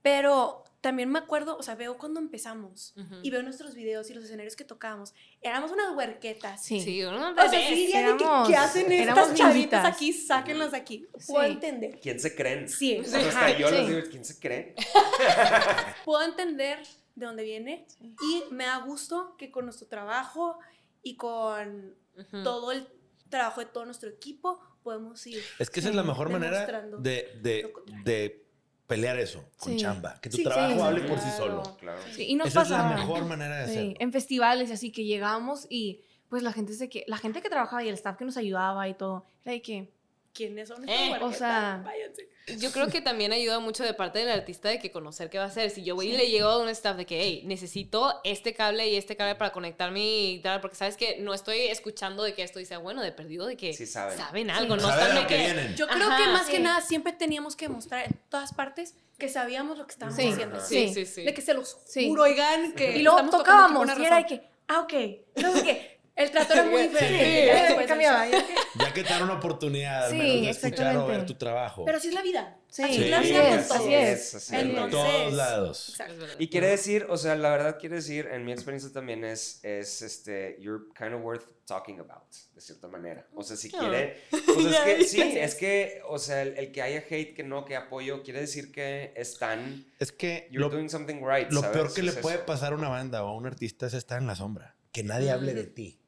pero también me acuerdo, o sea, veo cuando empezamos Ujú. y veo nuestros videos y los escenarios que tocábamos, éramos unas huerquetas. Sí. Sí, uno O sea, bebés. sí diría de que, éramos- ¿qué hacen éramos estas chavitas niñitas. aquí? Sáquenlas de aquí. Puedo Sí. entender. ¿Quién se creen? Sí, O sea, hasta yo les sí. digo, ¿quién se creen? Puedo entender de dónde viene y me da gusto que con nuestro trabajo y con Ujú. todo el trabajo de todo nuestro equipo podemos ir. Es que esa es la Sí. mejor manera de, de, de pelear eso con Sí. chamba. Que tu Sí, trabajo sí, hable por sí solo. Claro. Sí, y nos Esa es la mejor manera de Sí, hacerlo. en festivales así que llegamos y pues la gente se que la gente que trabajaba y el staff que nos ayudaba y todo era de que ¿Quiénes son Eh, o sea, Váyanse. Yo creo que también ayuda mucho de parte del artista de que conocer qué va a hacer. Si yo voy y le llego a un staff de que, hey, necesito este cable y este cable para conectar mi guitarra, porque sabes que no estoy escuchando de que esto dice, bueno, de perdido de que Sí saben. algo, no de lo que que... vienen. Yo creo Ajá, que más sí. que nada siempre teníamos que demostrar en todas partes que sabíamos lo que estábamos Sí, haciendo. Sí, Sí. sí, sí. De que se los Sí. juro, oigan, que y luego tocábamos y era de que ah ok No sé qué. El trato era muy Sí. diferente. Sí, después cambiaba, ya que- te dan una oportunidad al Sí, de escuchar o ver tu trabajo. Pero así es la vida. Sí, así Sí, es la así vida es, con así es. así en Entonces- todos lados. Exacto. Es. Y quiere decir, o sea, la verdad quiere decir, en mi experiencia también es, es este, you're kind of worth talking about, de cierta manera. O sea, si Ah. quiere, pues es que, sí, es que, o sea, el, el que haya hate, que no, que apoyo, quiere decir que están, Es que you're lo, doing something right, lo ¿sabes? peor que le Es puede eso. pasar a una banda o a un artista es estar en la sombra. Que nadie hable de ti.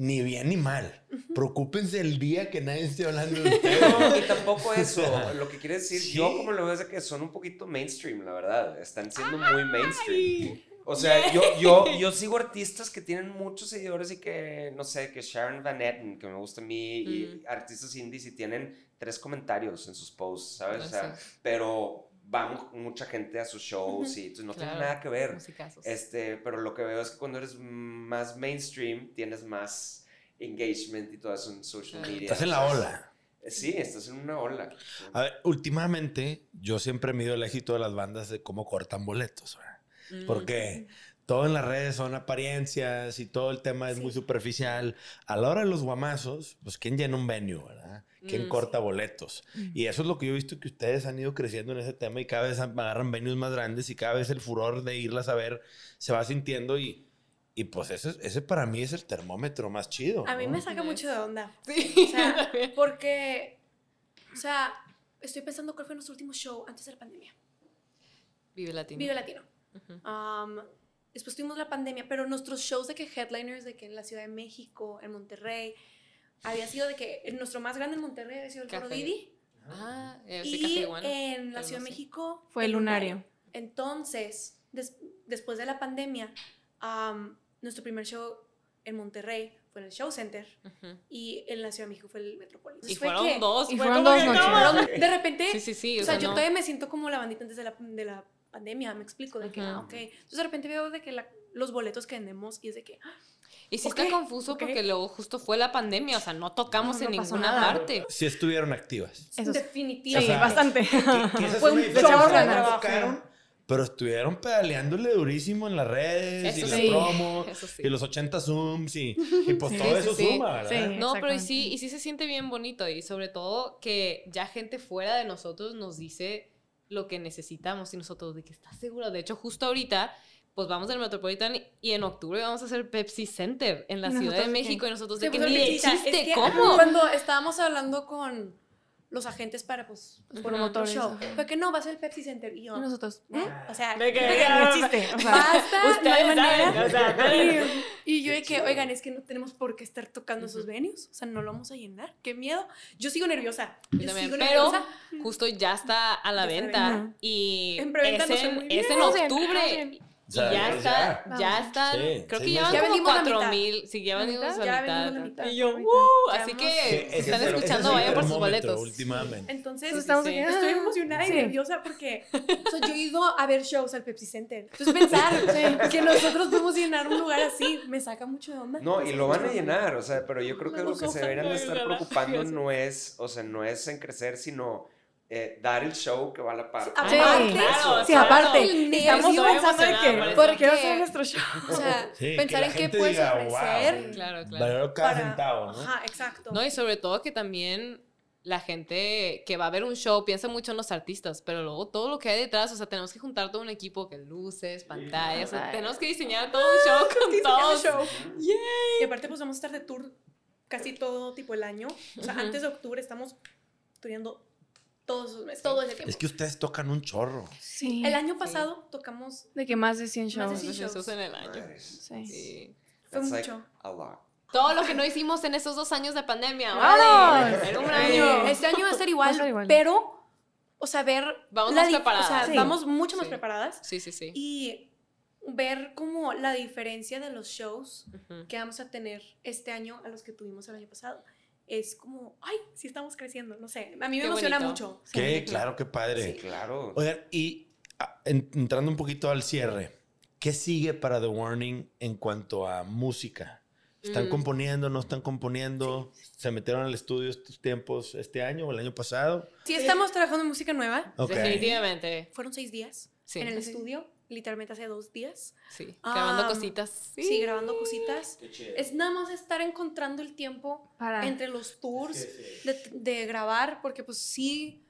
Ni bien ni mal. Preocúpense el día que nadie esté hablando de ustedes. No, y tampoco eso. Lo que quiere decir, Sí. yo como lo veo es que son un poquito mainstream, la verdad. Están siendo muy mainstream. O sea, yo, yo, yo sigo artistas que tienen muchos seguidores y que, no sé, que Sharon Van Etten, que me gusta a mí, y artistas indies y tienen tres comentarios en sus posts, ¿sabes? O sea, Ah, Sí. pero va mu- mucha gente a sus shows y entonces no tiene nada que ver. Musicazos. Este, pero lo que veo es que cuando eres más mainstream, tienes más engagement y todo eso en social media. Estás en la ola. Sí, estás en una ola. A ver, últimamente yo siempre mido el éxito de las bandas de cómo cortan boletos, ¿verdad? Mm. Porque todo en las redes son apariencias y todo el tema es muy superficial. A la hora de los guamazos, pues ¿quién llena un venue, verdad? ¿Quién Mm, corta boletos? Y eso es lo que yo he visto que ustedes han ido creciendo en ese tema y cada vez agarran venues más grandes y cada vez el furor de irlas a ver se va sintiendo y, y pues ese, ese para mí es el termómetro más chido. A mí ¿no? me saca mucho de onda. Sí. O sea, porque, o sea, estoy pensando cuál fue nuestro último show antes de la pandemia. Vive Latino. Vive Latino. Ujú. Um, después tuvimos la pandemia, pero nuestros shows de que headliners de que en la Ciudad de México, en Monterrey, había sido de que el- nuestro más grande en Monterrey había sido el Foro. Didi. Ah, eh, sí, Y Café en la Ciudad de. México Fue el Lunario. Entonces, des- después de la pandemia, um, nuestro primer show en Monterrey fue en el Show Center Ujú. y en la Ciudad de México fue el Metropolis. Y Fue fueron que- dos. y fue fueron dos noches. de repente, Sí, sí, sí. o sea, yo todavía me siento como la bandita antes de la, de la pandemia, me explico, de que, Ujú. ah, ok. Entonces de repente veo de que la- los boletos que vendemos y es de que, ah, Y sí Ok, está confuso ok. porque luego justo fue la pandemia, o sea, no tocamos No, en no pasó ninguna nada. parte. Sí estuvieron activas. Eso definitivamente. Sí, sea, bastante. Que- que es Fue un chorro de No trabajo. tocaron, Pero estuvieron pedaleándole durísimo en las redes Eso y las sí. promos Eso sí. y los 80 zooms y, y pues Sí, todo sí, eso sí. suma, ¿verdad? Sí. No, pero y sí, y sí se siente bien bonito y sobre todo que ya gente fuera de nosotros nos dice lo que necesitamos y nosotros de que estás seguro. De hecho, justo ahorita, pues vamos al Metropolitan y en octubre vamos a hacer Pepsi Center en la Ciudad de México que- y nosotros de que puso ni precisa. Es chiste, que ¿cómo? Cuando estábamos hablando con los agentes para, pues, por otro Promotores, show, fue que no, va a ser el Pepsi Center. Y yo, Y nosotros, ¿eh? O sea, De que- de que no existe. O sea, basta, no hay manera. saben, o sea, Y, y yo de que, oigan, es que no tenemos por qué estar tocando esos venues. O sea, no lo vamos a llenar. Qué miedo. Yo sigo nerviosa. Yo Yo, también, sigo pero nerviosa. justo ya está a la Ya venta y En preventa es en, muy es bien. en octubre. O sea, y ya ya. está, Vamos. ya están, Sí, creo sí, que llevan. Ya como vendimos la cuatro mitad. mil, sí, ya ¿La vendimos mitad? la Ya mitad. vendimos la mitad. Y yo. ¡uh! Ya Así que Sí, si ese están escuchando, vayan por sus boletos. Últimamente. Entonces, estamos sí. aquí, estoy emocionada y nerviosa porque o sea, yo he ido a ver shows al Pepsi Center. Entonces, pensar que nosotros podemos llenar un lugar así me saca mucho de onda. No, y lo van a llenar, o sea, pero yo creo que lo que se deberían de estar preocupando no es, o sea, no es en crecer, sino eh, dar el show que vale la pena. Ah, Sí, claro, Sí, claro. aparte, El estamos nervio, pensando emocionada que, por eso. ¿por qué Porque- hacer nuestro show? O sea, Sí, que pensar la en qué puedes diga, ofrecer. "Wow". Claro, claro. Valor cada para- centavo, ¿no? Ajá, exacto. No, y sobre todo que también la gente que va a ver un show piensa mucho en los artistas, pero luego todo lo que hay detrás, o sea, tenemos que juntar todo un equipo que luces, pantallas, o sea, tenemos que diseñar todo un show con Diseñar todos. el show. Y aparte, pues vamos a estar de tour casi todo tipo el año. O sea, Ujú. antes de octubre estamos tureando todos esos meses, todo ese tiempo. Es que ustedes tocan un chorro. Sí. El año pasado tocamos, De que más de 100 Más de shows. cien Entonces, eso es en el año. Sí. Sí. fue That's like mucho. a lot. Todo lo que no hicimos en esos dos años de pandemia. ¡Vale! Era un año. Este año va a ser a igual, ser igual. pero, o sea, ver... Vamos más preparadas. O sea, Sí. vamos mucho más Sí. preparadas. Sí, sí, sí. Y ver como la diferencia de los shows que vamos a tener este año a los que tuvimos el año pasado. Es como, ay, sí estamos creciendo, no sé, a mí me Qué emociona bonito. mucho. Qué, claro, qué padre. Sí, claro. Oigan, y ah, en- entrando un poquito al cierre, ¿qué sigue para The Warning en cuanto a música? ¿Están Mm. componiendo, no están componiendo? ¿Se metieron al estudio estos tiempos este año o el año pasado? Sí, estamos trabajando en música nueva. Ok. Definitivamente. Fueron seis días Sí. en el Sí. estudio, literalmente hace dos días. Sí. Grabando cositas. Sí, grabando cositas. Qué chido. Es nada más estar encontrando el tiempo Para. entre los tours de, de grabar, porque pues sí,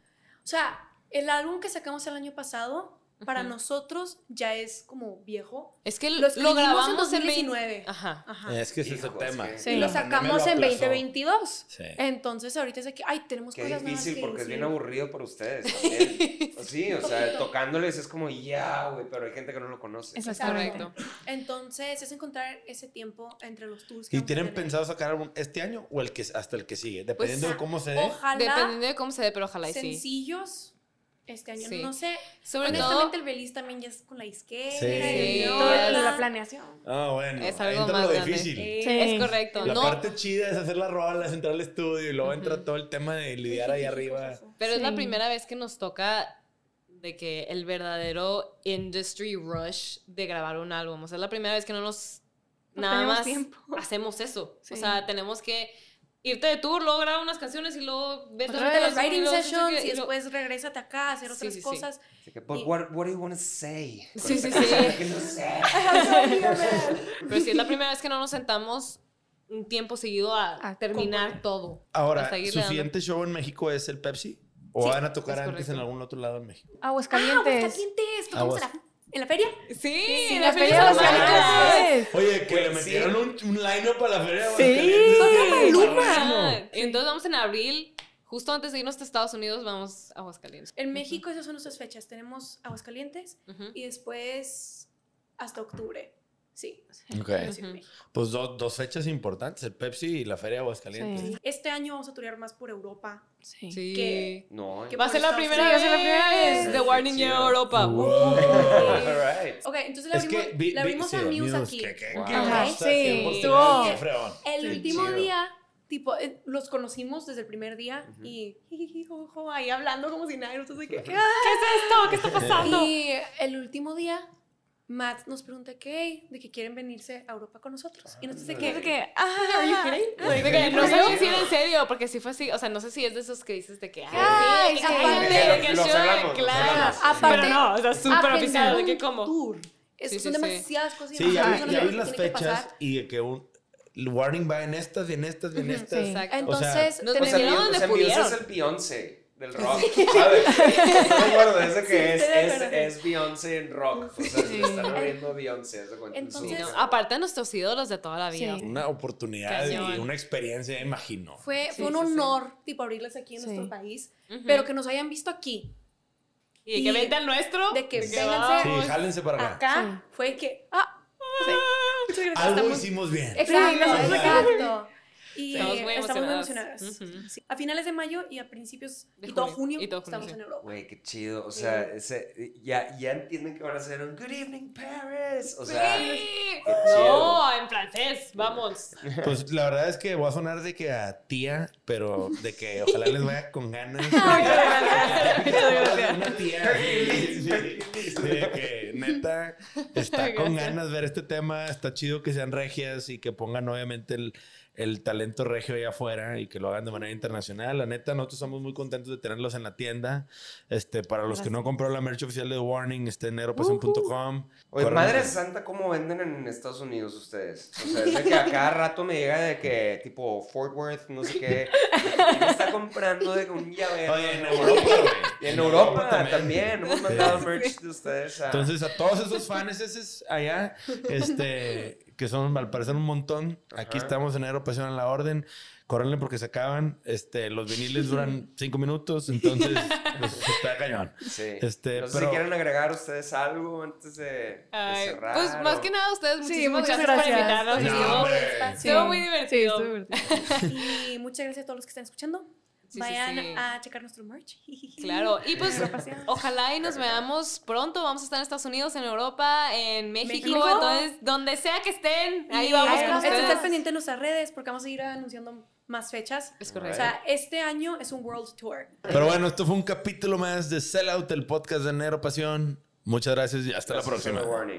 o sea, el álbum que sacamos el año pasado, para nosotros ya es como viejo. Es que Lo lo, escribimos en grabamos en 2019. 2019. Ajá. Ajá. Es que ese es el es tema. que- Sí. y lo sacamos lo en aplazó. 2022. Sí. Entonces ahorita es de que, ay, tenemos Qué cosas nuevas difícil que porque es bien aburrido para ustedes también. Pues sí, o sea, tocándoles es como ya, güey, pero hay gente que no lo conoce. Exactamente. Correcto. Entonces es encontrar ese tiempo entre los tours. que ¿Y tienen pensado sacar álbum este año o el que hasta el que sigue? Dependiendo Pues, de cómo se dé. Ojalá Dependiendo de cómo se dé, pero ojalá y sí. sencillos este año. Sí. No sé, Sobre todo, honestamente el Beliz también ya es con la isquera. Sí. y Sí. Todo la- la planeación. Ah, bueno. Es algo entra más lo difícil. Sí. es correcto. La no, parte chida es hacer las rolas, entrar al estudio y luego entra Ujú. todo el tema de lidiar ahí arriba. pero es la primera vez que nos toca de que el verdadero industry rush de grabar un álbum. O sea, es la primera vez que no nos No nada más tiempo. hacemos eso. Sí. O sea, tenemos que irte de tour, luego grabar unas canciones y luego vete a los writing sessions y después regrésate acá a hacer Sí, otras sí, sí. cosas. Así que, but Y- what, what do you want to say? Sí, sí, sí. no sé. Pero sí, es la primera vez que no nos sentamos un tiempo seguido a, A terminar todo. Ahora, ¿su siguiente show en México es el Pepsi? ¿O Sí, van a tocar es antes en correcto. algún otro lado en México? Ah, Aguascalientes. Aguascalientes. ¿Tocamos en la, en la feria? Sí, Sí, la la feria feria de Aguascalientes. Oye, que Güey, le sí. metieron un, un line-up a la feria de Sí. Toca Maluma. Ah, Entonces vamos en abril, justo antes de irnos a Estados Unidos, vamos a Aguascalientes. En México esas son nuestras fechas. Tenemos Aguascalientes y después hasta octubre. Sí. Ok. pero sí Ujú. México. Pues do- dos fechas importantes, el Pepsi y la feria de Aguascalientes. Sí. Este año vamos a turear más por Europa. Sí. Que- No, que Va a ser la primera va a vez. ser la primera vez. The Warning. Year Europa. Wow. All right. Ok, entonces Es abrimos, que vi- vi- abrimos sí, a Muse aquí. que- que- Wow. cosa sí, 100%, estuvo- qué fregón. El Qué último chido. día, tipo, eh, los conocimos desde el primer día Ujú. y jijiji, jojo, ahí hablando como si nada, y nosotros de que, ¿Qué es esto? ¿Qué está pasando? Y el último día, Matt nos pregunta que, de que quieren venirse a Europa con nosotros. Y nosotros de Ándale. que, Es que, ¿Are you ah, kidding? De que no sé si era en serio, porque si fue así, o sea, no sé si es de esos que dices de que, Ay, ay, sí. sí, cállate, Que de que los show, hablamos, los claro. hablamos. Aparte, Pero no, o sea, súper oficial, de que agendar un como. Tour. Es- Sí, sí, son sí. demasiadas cosas. y Sí, ya, las fechas y de que un el warning va en estas y en estas y en estas. sí. Exacto. Entonces, nos O sea, pusieron tenemos... donde o sea, Muse pudieron. es el Beyoncé del rock, ¿sabes? No me acuerdo ese que Sí, es, es, es Beyoncé en rock. O sea, se están abriendo Beyoncé. su- Entonces- No, aparte de nuestros ídolos de toda la vida. Sí. Una oportunidad y una experiencia, imagino. Fue, Sí, fue un sí, sí. honor, tipo, abrirles aquí en Sí. nuestro país, pero que nos hayan visto aquí. Y de que al nuestro. de que de vénganse Sí, jálense para acá. Acá fue que, ah, sí. Muchas gracias. Algo estamos- hicimos bien. Exacto, Sí, exacto. Y Estamos muy estamos muy emocionadas. emocionadas. Ujú. Sí. A finales de mayo y a principios De y todo junio. Y todo junio, estamos sí. en Europa. Güey, qué chido. O sea, ese, ya, ya entienden que van a hacer un Good Evening Paris. O sea, Sí. qué chido. No, en francés, vamos. Pues la verdad es que voy a sonar de que a tía, pero de que ojalá les vaya con ganas. Una tía. de que neta está con ganas de ver este tema. Está chido que sean regias y que pongan obviamente el, el talento regio allá afuera y que lo hagan de manera internacional. La neta, nosotros estamos muy contentos de tenerlos en la tienda. Este, para los que no han comprado la merch oficial de Warning, está en neropasión.com. Oye, madre santa, ¿cómo venden en Estados Unidos ustedes? O sea, es de que a cada rato me llega de que, tipo, Fort Worth, no sé qué, me está comprando de un llavero. Oye, en Europa, güey. Y en Europa también, hemos mandado merch de ustedes a... Entonces, a todos esos fans esos allá, este, que son al parecer un montón, aquí Ajá. estamos en Aeropasión a la orden. Córrenle porque se acaban. Este, los viniles duran cinco minutos, entonces pues, está cañón. Sí. Este, no sé pero- si quieren agregar ustedes algo antes de, de Ay, cerrar. pues más o- que nada ustedes, muchísimas muchas gracias, por gracias. invitarnos. No, estuvo- muy Sí, divertido. estuvo divertido. Y muchas gracias a todos los que están escuchando. Sí, sí, Vayan sí. a checar nuestro merch. Claro, y pues ojalá y nos veamos pronto. Vamos a estar en Estados Unidos, en Europa, en México, México. entonces donde sea que estén, ahí Y vamos hay- con ustedes. estar pendiente de nuestras redes porque vamos a ir anunciando más fechas. Es O correcto. sea, este año es un World Tour. Pero bueno, esto fue un capítulo más de Sellout, el podcast de Nero Pasión. Muchas gracias y hasta la Gracias por próxima.